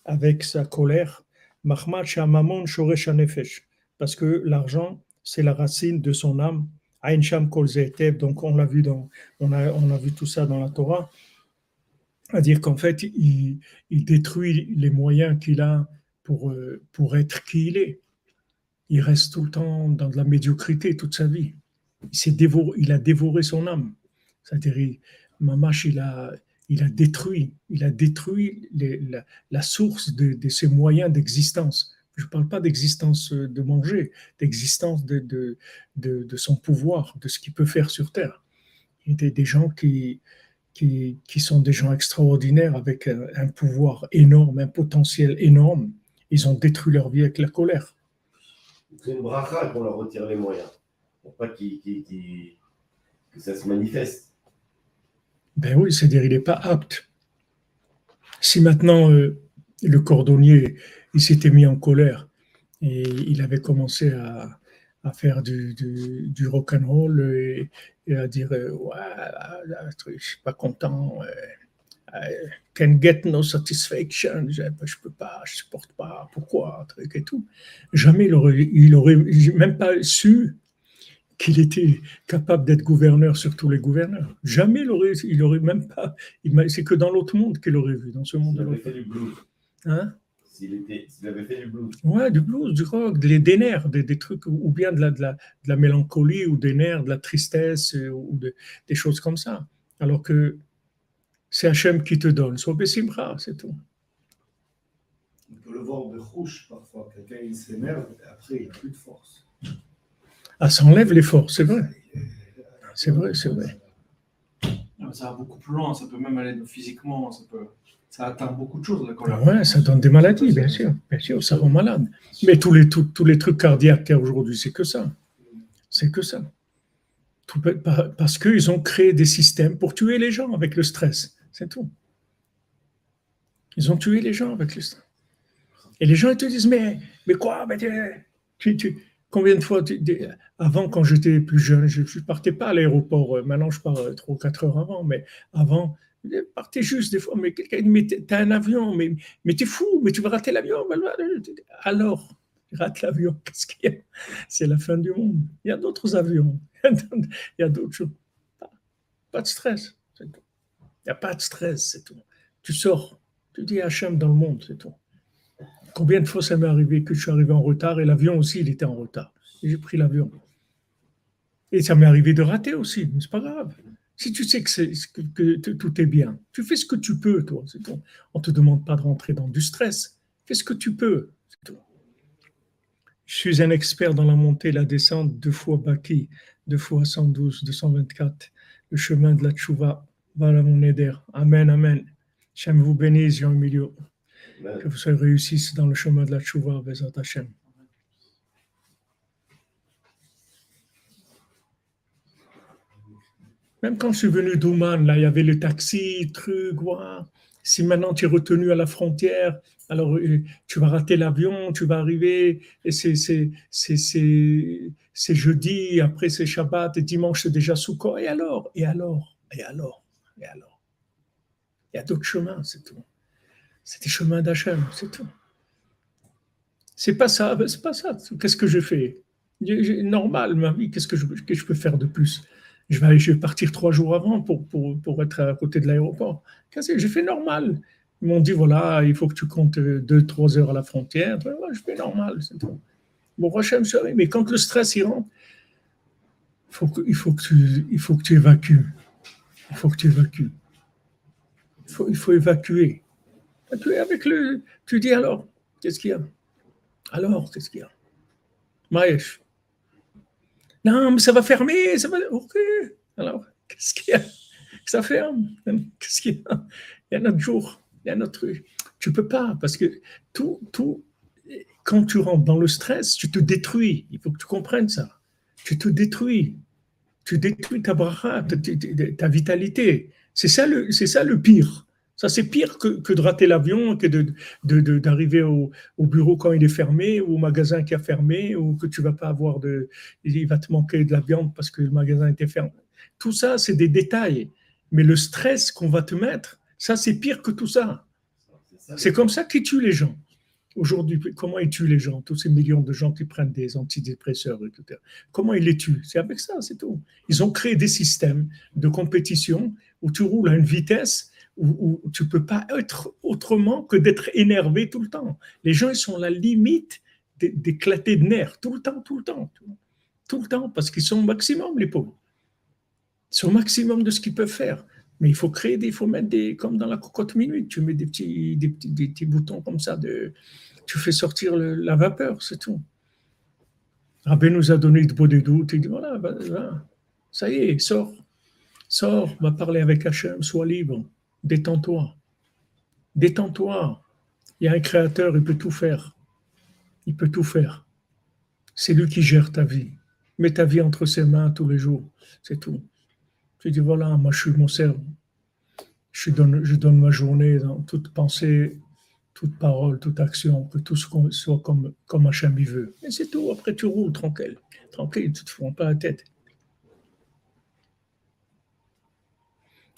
avec sa colère. Mahmat shamamon shoresh hanefesh. Parce que l'argent, c'est la racine de son âme. Donc, on l'a vu dans, on a, on a vu tout ça dans la Torah. C'est-à-dire qu'en fait, il, il détruit les moyens qu'il a pour, euh, pour être qui il est. Il reste tout le temps dans de la médiocrité toute sa vie. Il, dévoré, il a dévoré son âme. C'est-à-dire, il- Mamash, il a, il a détruit, il a détruit la, source de, ses moyens d'existence. Je ne parle pas d'existence de manger, d'existence de, de, de, son pouvoir, de ce qu'il peut faire sur Terre. Il y a des, gens qui, qui, qui sont des gens extraordinaires avec un, pouvoir énorme, un potentiel énorme. Ils ont détruit leur vie avec la colère. C'est une bracha qu'on leur retire les moyens. Pour pas que ça se manifeste. Ben oui, c'est-à-dire il n'est pas apte. Si maintenant euh, le cordonnier, il s'était mis en colère et il avait commencé à, à faire du, du, rock and roll et, à dire euh, ouais, euh, je suis pas content, euh, I can get no satisfaction, je, je peux pas, je supporte pas, pourquoi, truc et tout. Jamais il aurait, il aurait même pas su qu'il était capable d'être gouverneur sur tous les gouverneurs. Jamais il aurait, il aurait même pas. il- C'est que dans l'autre monde qu'il aurait vu, dans ce monde de avait fait du blues. Hein? S'il avait fait du blues. Ouais, du blues, du rock, des, des nerfs, des, des trucs, ou bien de la, de, la, de la mélancolie, ou des nerfs, de la tristesse, euh, ou de- des choses comme ça. Alors que c'est Hachem qui te donne. Sois Bessimra, c'est tout. On peut le voir de rouge parfois. Quelqu'un il s'énerve et après il n'a plus de force. Ah, ça enlève l'effort, c'est vrai. C'est vrai, c'est vrai. Ça va beaucoup plus loin, ça peut même aller physiquement, ça peut. Ça atteint beaucoup de choses, la colère. Ah ouais, ça donne des maladies, bien sûr. Bien sûr, ça rend malade. Mais tous les, tous, tous les trucs cardiaques qu'il y a aujourd'hui, c'est que ça. C'est que ça. Tout parce qu'ils ont créé des systèmes pour tuer les gens avec le stress. C'est tout. Ils ont tué les gens avec le stress. Et les gens, ils te disent, mais, mais quoi mais tu- tu- Combien de fois, avant, quand j'étais plus jeune, je ne partais pas à l'aéroport. Euh, Maintenant, je pars 3 ou 4 heures avant, mais avant, je partais juste des fois. Mais quelqu'un dit, mais t'as un avion, mais, mais t'es fou, mais tu vas rater l'avion. Alors, tu rates l'avion, qu'est-ce qu'il y a? C'est la fin du monde. Il y a d'autres avions, il y a d'autres choses. Pas, pas de stress, c'est tout. Il n'y a pas de stress, c'est tout. Tu sors, tu dis Hachem dans le monde, c'est tout. Combien de fois ça m'est arrivé que je suis arrivé en retard et l'avion aussi, il était en retard. Et j'ai pris l'avion. Et ça m'est arrivé de rater aussi, mais c'est pas grave. Si tu sais que, tout est bien, tu fais ce que tu peux, toi. On ne te demande pas de rentrer dans du stress. Fais ce que tu peux. Je suis un expert dans la montée et la descente, deux fois Baki, deux fois 112, 224. Le chemin de la tchouva, voilà mon aider. Amen, amen. Hachem vous bénisse, Jean Emilio. Ben, Que vous soyez réussissez dans le chemin de la tchouva, Bezat Hachem. Même quand je suis venu d'Ouman, là, il y avait le taxi, truc, ouah. Si maintenant tu es retenu à la frontière, alors euh, tu vas rater l'avion, tu vas arriver, et c'est, jeudi, après c'est Shabbat, et dimanche c'est déjà Sukkot. Et alors? Et alors? Et alors? Et alors? Il y a d'autres chemins, c'est tout. C'est des chemins d'Hachem, c'est tout. C'est pas ça, c'est pas ça. Qu'est-ce que je fais? Normal, ma vie, qu'est-ce que je, peux faire de plus? Je vais, partir trois jours avant pour, être à côté de l'aéroport. Qu'est-ce que J'ai fait normal? Ils m'ont dit, voilà, il faut que tu comptes euh, deux, trois heures à la frontière. Je fais normal, c'est tout. Bon, Hachem, mais quand le stress il rentre, il, faut que tu, évacues. Il faut que tu évacues. Il faut évacuer. Évacuer avec le. Tu dis alors, qu'est-ce qu'il y a? Alors, qu'est-ce qu'il y a? Maëch. Non, mais ça va fermer, ça va. Ok. Alors, qu'est-ce qu'il y a? Ça ferme. Qu'est-ce qu'il y a? Il y a notre jour, il y a notre. Tu peux pas, parce que tout, tout, quand tu rentres dans le stress, tu te détruis. Il faut que tu comprennes ça. Tu te détruis. Tu détruis ta bracha, ta, ta- ta vitalité. C'est ça le, c'est ça le pire. Ça, c'est pire que, de rater l'avion, que de, de- de- d'arriver au, au bureau quand il est fermé, ou au magasin qui a fermé, ou que tu vas pas avoir de, il va te manquer de la viande parce que le magasin était fermé. Tout ça, c'est des détails. Mais le stress qu'on va te mettre, ça, c'est pire que tout ça, C'est comme ça qu'ils tuent les gens. Aujourd'hui, comment ils tuent les gens? Tous ces millions de gens qui prennent des antidépresseurs, etc. Comment ils les tuent? C'est avec ça, c'est tout. Ils ont créé des systèmes de compétition où tu roules à une vitesse où, où tu peux pas être autrement que d'être énervé tout le temps. Les gens, ils sont à la limite d'é- d'éclater de nerfs tout le temps, tout le temps, tout, le temps, parce qu'ils sont au maximum, les pauvres. Ils sont au maximum de ce qu'ils peuvent faire. Mais il faut créer des, il faut mettre des, comme dans la cocotte minute, tu mets des petits, des petits, des petits boutons comme ça, tu fais sortir la vapeur, c'est tout. Rabbi nous a donné de beaux des doutes, il dit voilà, ça y est, sors, sors, va parler avec Hachem, sois libre, détends-toi, détends-toi. Il y a un créateur, il peut tout faire, il peut tout faire. C'est lui qui gère ta vie. Mets ta vie entre ses mains tous les jours, c'est tout. Tu dis voilà, moi je suis mon servant. je donne, ma journée dans toute pensée, toute parole, toute action, que tout soit comme, comme Hachem y veut. Et c'est tout. Après, tu roules tranquille. Tranquille, tu te fous pas la tête.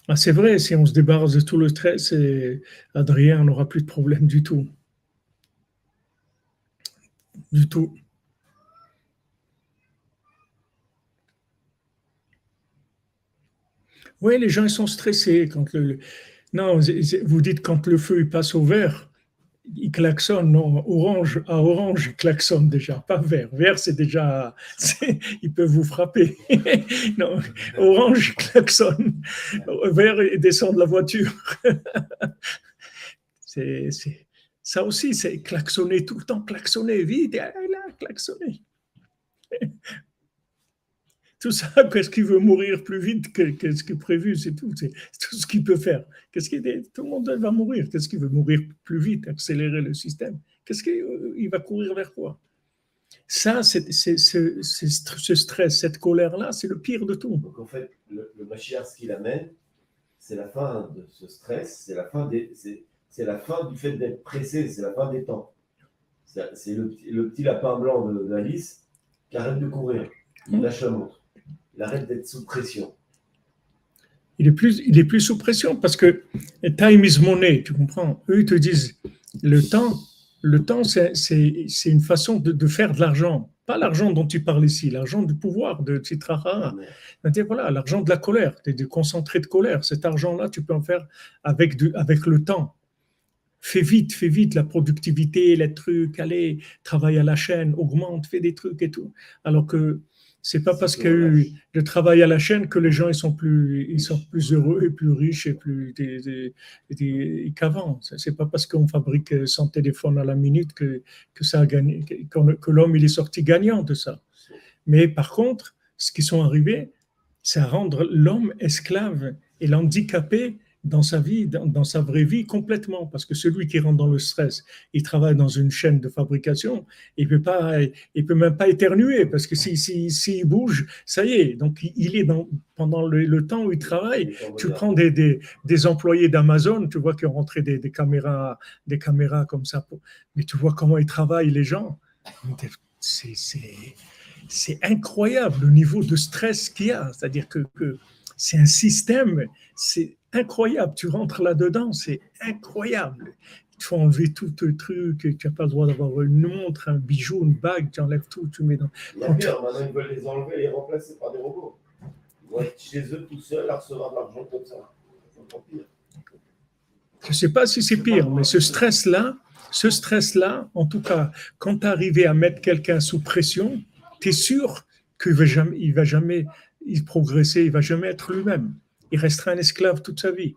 Ah, c'est vrai, si on se débarrasse de tout le stress, Adrien n'aura plus de problème du tout. Du tout. Oui, les gens sont stressés quand le. Non, vous dites quand le feu il passe au vert, il klaxonne. Non, orange à orange, il klaxonne déjà, pas vert. Vert, c'est déjà. Il peut vous frapper. non, orange, il klaxonne. Vert, il descend de la voiture. c'est, ça aussi, c'est klaxonner tout le temps, klaxonner vite. Il a klaxonné tout ça, qu'est-ce qu'il veut mourir plus vite que, ce qui est prévu, c'est tout. C'est tout ce qu'il peut faire. Qu'est-ce qu'il Tout le monde va mourir. Qu'est-ce qu'il veut mourir plus vite, accélérer le système? Qu'est-ce qu'il euh, va courir vers quoi? Ça, c'est, ce stress, cette colère-là, c'est le pire de tout. Donc en fait, le, le ce qu'il amène, c'est la fin de ce stress, c'est la fin des, c'est, la fin du fait d'être pressé, c'est la fin des temps. C'est le, petit lapin blanc de, d'Alice qui arrête de courir, il mmh. lâche la montre il arrête d'être sous pression. Il est, plus, il est plus sous pression parce que time is money, tu comprends Eux, ils te disent, le temps, le temps c'est une façon de, de faire de l'argent. Pas l'argent dont tu parles ici, l'argent du pouvoir, de Titrara. Voilà, l'argent de la colère, de concentré de colère. Cet argent-là, tu peux en faire avec, du, avec le temps. Fais vite, fais vite la productivité, les trucs, allez, travaille à la chaîne, augmente, fais des trucs et tout. Alors que c'est pas parce qu'il y a eu le travail à la chaîne que les gens ils sont plus, ils sont plus heureux et plus riches et plus qu'avant. C'est pas parce qu'on fabrique 100 téléphones à la minute que, que ça a gagné, que, l'homme il est sorti gagnant de ça. Mais par contre, ce qui sont arrivés, c'est à rendre l'homme esclave et l'handicapé dans sa vie, dans, sa vraie vie complètement, parce que celui qui rentre dans le stress, il travaille dans une chaîne de fabrication, il peut pas, il peut même pas éternuer, parce que s'il si, si, bouge, ça y est, donc il est dans, pendant le, temps où il travaille, tu prends des, des, des employés d'Amazon, tu vois qu'ils ont rentré des, des, caméras, des caméras comme ça, mais tu vois comment ils travaillent les gens, c'est incroyable le niveau de stress qu'il y a, c'est-à-dire que, que c'est un système, c'est incroyable. Tu rentres là-dedans, c'est incroyable. Il faut enlever tout le truc, tu n'as pas le droit d'avoir une montre, un bijou, une bague, tu enlèves tout, tu mets dans. La pire, maintenant ils veulent les enlever et les remplacer par des robots. Ils vont être chez eux tout seuls à recevoir de l'argent comme ça. Je ne sais pas si c'est pire, mais ce stress-là, ce stress-là, en tout cas, quand tu arrives à mettre quelqu'un sous pression, tu es sûr qu'il ne va jamais, il va jamais progresser, il ne va jamais être lui-même il restera un esclave toute sa vie.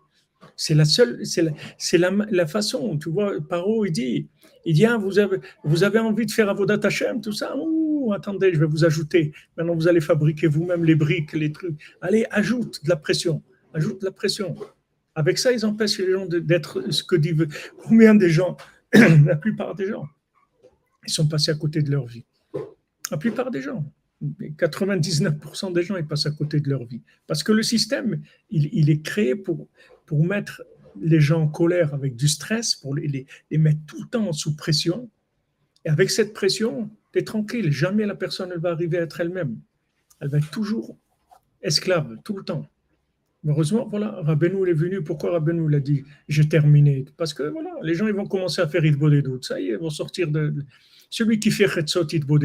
C'est la seule, c'est la, la, façon. Tu vois, Paro, il dit, il dit, ah, vous avez, vous avez envie de faire Avodat Hashem, tout ça? Ouh, attendez, je vais vous ajouter. Maintenant, vous allez fabriquer vous-même les briques, les trucs. Allez, ajoute de la pression, ajoute de la pression. Avec ça, ils empêchent les gens d'être ce que disent. Combien des gens, la plupart des gens, ils sont passés à côté de leur vie. La plupart des gens. 99% des gens ils passent à côté de leur vie. Parce que le système, il, est créé pour, pour mettre les gens en colère avec du stress, pour les, les, mettre tout le temps sous pression. Et avec cette pression, tu es tranquille, jamais la personne ne va arriver à être elle-même. Elle va être toujours esclave, tout le temps. Heureusement, voilà, Rabbeinu est venu. Pourquoi Rabbeinu l'a dit J'ai terminé? Parce que voilà, les gens ils vont commencer à faire Idbo des doutes. Ça y est, ils vont sortir de. Celui qui fait Chetzot Idbo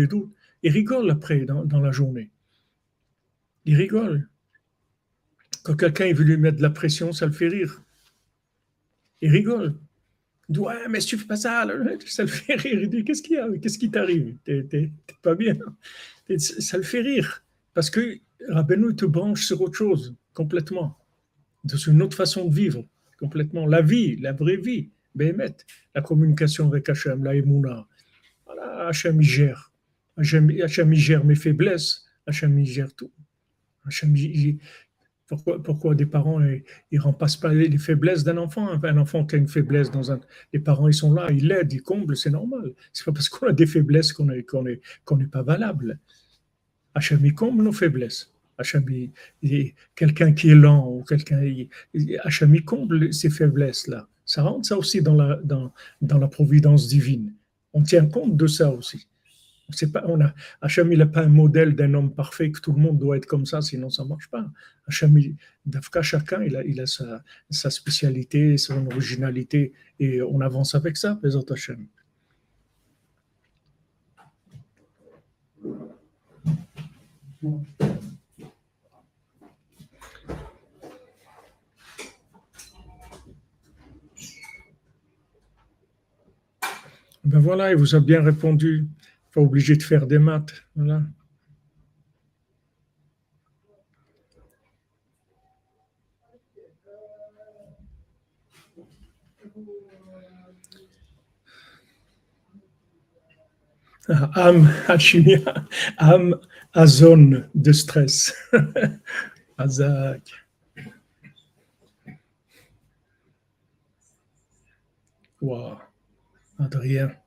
des doutes, il rigole après dans, la journée. Il rigole. Quand quelqu'un veut lui mettre de la pression, ça le fait rire. Il rigole. Il dit Ouais, mais si tu fais pas ça, ça le fait rire. Il dit Qu'est-ce qu'il y a? Qu'est-ce qui t'arrive? T'es pas bien. Ça le fait rire. Parce que Rabbeinu te branche sur autre chose, complètement. Sur une autre façon de vivre, complètement. La vie, la vraie vie, la communication avec Hachem, la Emouna. Voilà, Hachem, il gère. Hachem, gère mes faiblesses. Hachem, gère tout. pourquoi, des parents ne remplacent pas les faiblesses d'un enfant? Un enfant qui a une faiblesse dans un. Les parents, ils sont là, ils l'aident, ils comblent, c'est normal. C'est pas parce qu'on a des faiblesses qu'on n'est pas valable. Hachem, comble nos faiblesses. Hachem, quelqu'un qui est lent ou quelqu'un. Hachem, comble ces faiblesses-là. Ça rentre ça aussi dans la, dans, dans la providence divine. On tient compte de ça aussi. Pas, on a, Hachem, il n'a pas un modèle d'un homme parfait que tout le monde doit être comme ça, sinon ça ne marche pas. Hachem, Dafka, chacun, il a, sa, spécialité, son originalité, et on avance avec ça, Bézat Hachem. Ben voilà, il vous a bien répondu. Pas obligé de faire des maths. Voilà. Ah, âme, alchimia, âme à zone de stress. Azak. Wow. Adrien.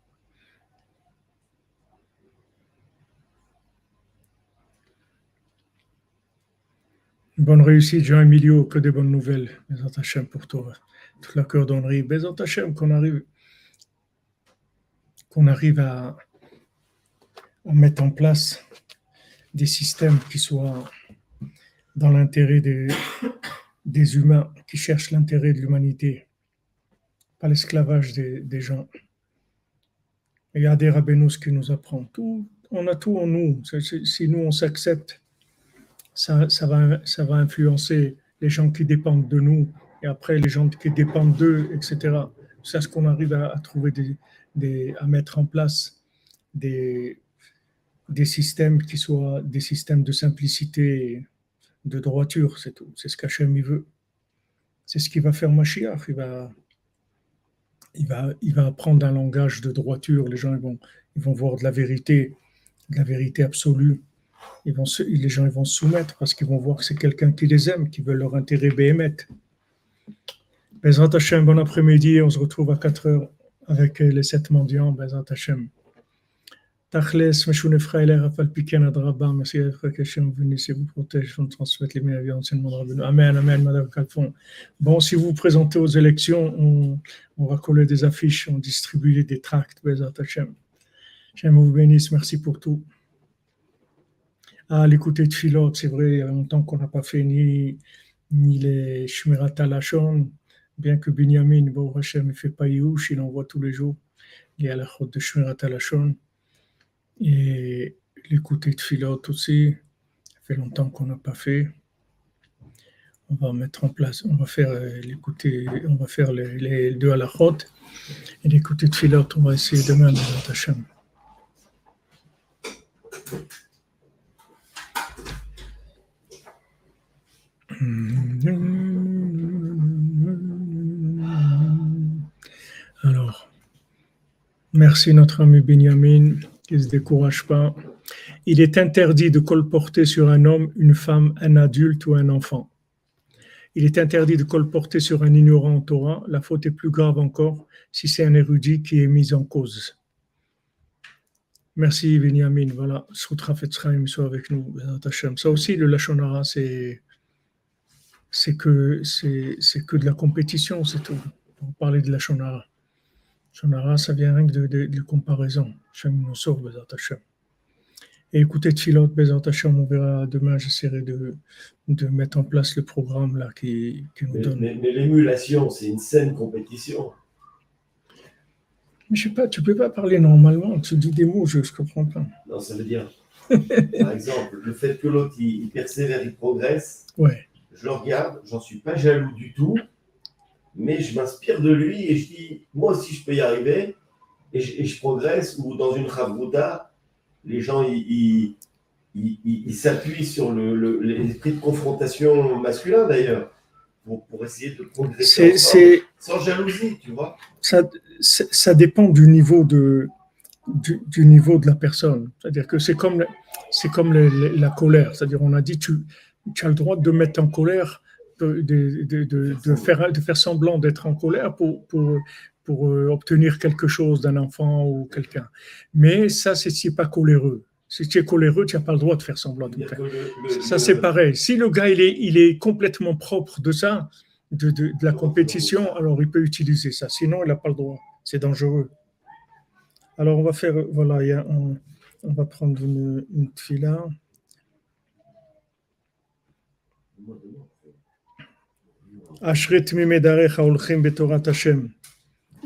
Bonne réussite, Jean-Emilio, que des bonnes nouvelles. Bézant Hachem pour toi. Toute la cordonnerie. Bézant Hachem, qu'on arrive, qu'on arrive à, mettre en place des systèmes qui soient dans l'intérêt des, humains, qui cherchent l'intérêt de l'humanité, pas l'esclavage des, des gens. Et il y a des rabbinus qui nous apprend tout. On a tout en nous. Si nous, on s'accepte, ça, va, influencer les gens qui dépendent de nous et après les gens qui dépendent d'eux, etc. C'est ce qu'on arrive à, trouver, à mettre en place des, systèmes qui soient des systèmes de simplicité, de droiture, c'est tout. C'est ce qu'Hachem il veut. C'est ce qui va faire Mashiach. Il va, apprendre un langage de droiture. Les gens vont, vont voir de la vérité, de la vérité absolue. Les gens vont se soumettre parce qu'ils vont voir que c'est quelqu'un qui les aime, qui veut leur intérêt béhémeth. Bezrat Hashem, bon après-midi. On se retrouve à 4 heures avec les sept mendiants. Bezrat Hashem. Tachles, Meshoune Frailer, Rafal Piken, Adraba, merci à frère vous bénisse et vous protège, vous transmette les meilleurs enseignements de Rabbeinu. Amen, Amen, Madame Calfon. Bon, si vous vous présentez aux élections, on, on va coller des affiches, on distribue des tracts, Bezrat. Hachem vous bénisse, merci pour tout. Ah, l'écouter de Philot, c'est vrai, il y a longtemps qu'on n'a pas fait ni, ni les Shmirat Alashon, bien que Binyamin, bon, Hachem, il fait pas Youch, il envoie tous les jours. Il y a la route de Shmirat Alashon. Et l'écouter de Philot aussi, ça fait longtemps qu'on n'a pas fait. On va mettre en place, on va faire euh, l'écouter, on va faire les, les deux à la route. Et l'écouter de Philot, on va essayer demain de Hachem. Alors, merci notre ami Benjamin qui ne se décourage pas. Il est interdit de colporter sur un homme, une femme, un adulte ou un enfant. Il est interdit de colporter sur un ignorant en Torah. La faute est plus grave encore si c'est un érudit qui est mis en cause. Merci Benjamin. Voilà, Sutra Fetzraim soit avec nous. Ça aussi, le Lachonara, c'est c'est que c'est que de la compétition, c'est tout. Pour parler de Lachonara. Shonara, ça vient rien que de, de, de comparaison. Hashem nous sauve, Bezat Hashem. Et écoutez Tfilot, Bezat Hashem, on verra demain, j'essaierai de, de mettre en place le programme là qui, qui nous Mais, donne. mais- mais l'émulation, c'est une saine compétition. Mais je sais pas, tu peux pas parler normalement, tu dis des mots, je ne comprends pas. Non, ça veut dire, par exemple, le fait que l'autre, il, il persévère, il progresse, Ouais, je le regarde, j'en suis pas jaloux du tout, mais je m'inspire de lui et je dis, moi aussi, je peux y arriver, et je, et je progresse, ou dans une chavruta, les gens, ils, ils, ils- ils- ils s'appuient sur le- le- l'esprit de confrontation masculin, d'ailleurs, pour, pour essayer de progresser ensemble, sans jalousie, tu vois. ça, ça dépend du niveau de, du, du niveau de la personne. C'est-à-dire que c'est comme, c'est comme la colère. C'est-à-dire, on a dit, tu, tu as le droit de mettre en colère, de, de, de, de- faire, de faire semblant d'être en colère pour, pour, pour euh, obtenir quelque chose d'un enfant ou quelqu'un. Mais ça, c'est si pas coléreux. Si tu es coléreux, tu n'as pas le droit de faire semblant de le- Ça, c'est pareil. Si le gars, il est, il est complètement propre de ça, de, de- de la compétition, alors il peut utiliser ça. Sinon, il n'a pas le droit. C'est dangereux. Alors, on va faire, voilà, il y a un- on va prendre une, une tefila.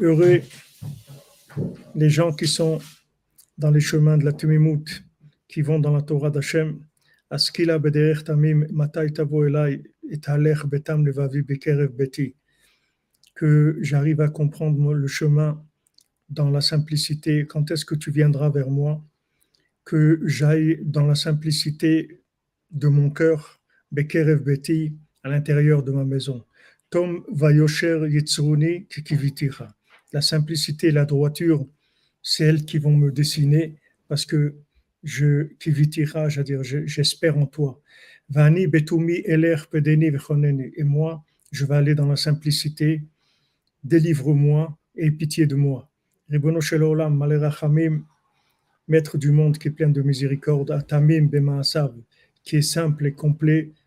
Heureux les gens qui sont dans les chemins de la Tumimut, qui vont dans la Torah d'Hachem. Askila bederech tamim matai tavo elai et halech betam levavi beti. Que j'arrive à comprendre le chemin dans la simplicité. Quand est-ce que tu viendras vers moi? Que j'aille dans la simplicité de mon cœur, bekerev beti, à l'intérieur de ma maison. Tom vayosher yitzruni kikivitira. La simplicité et la droiture, c'est elles qui vont me dessiner parce que je kivitira, c'est-à-dire je- j'espère en toi. Vani betumi eler pedeni. Et moi, je vais aller dans la simplicité. Délivre-moi et pitié de moi. Ribono olam, malé rachamim, maître du monde qui est plein de miséricorde, atamim bemaasav, qui est simple et complet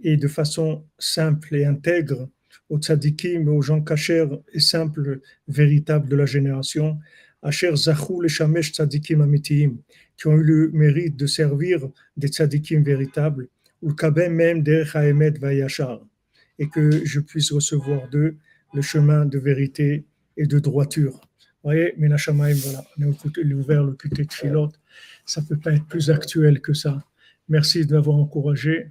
et de façon simple et intègre aux tzadikim, aux gens cachers et simples, véritables de la génération, Asher zachou le shamesh tzadikim amitiyim, qui ont eu le mérite de servir des tzadikim véritables, ou kabem même derech haemet vayashar, et que je puisse recevoir d'eux le chemin de vérité et de droiture. Vous voyez, Menachamaim, voilà, on a ouvert le QT de Philot, ça peut pas être plus actuel que ça. Merci de m'avoir encouragé.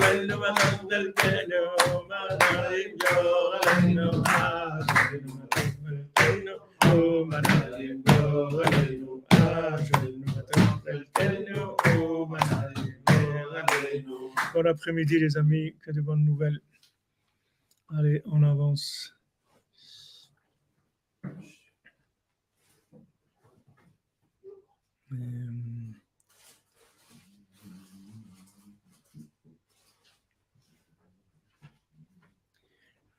Bon après-midi les amis, que de bonnes nouvelles. Allez, on avance. Euh,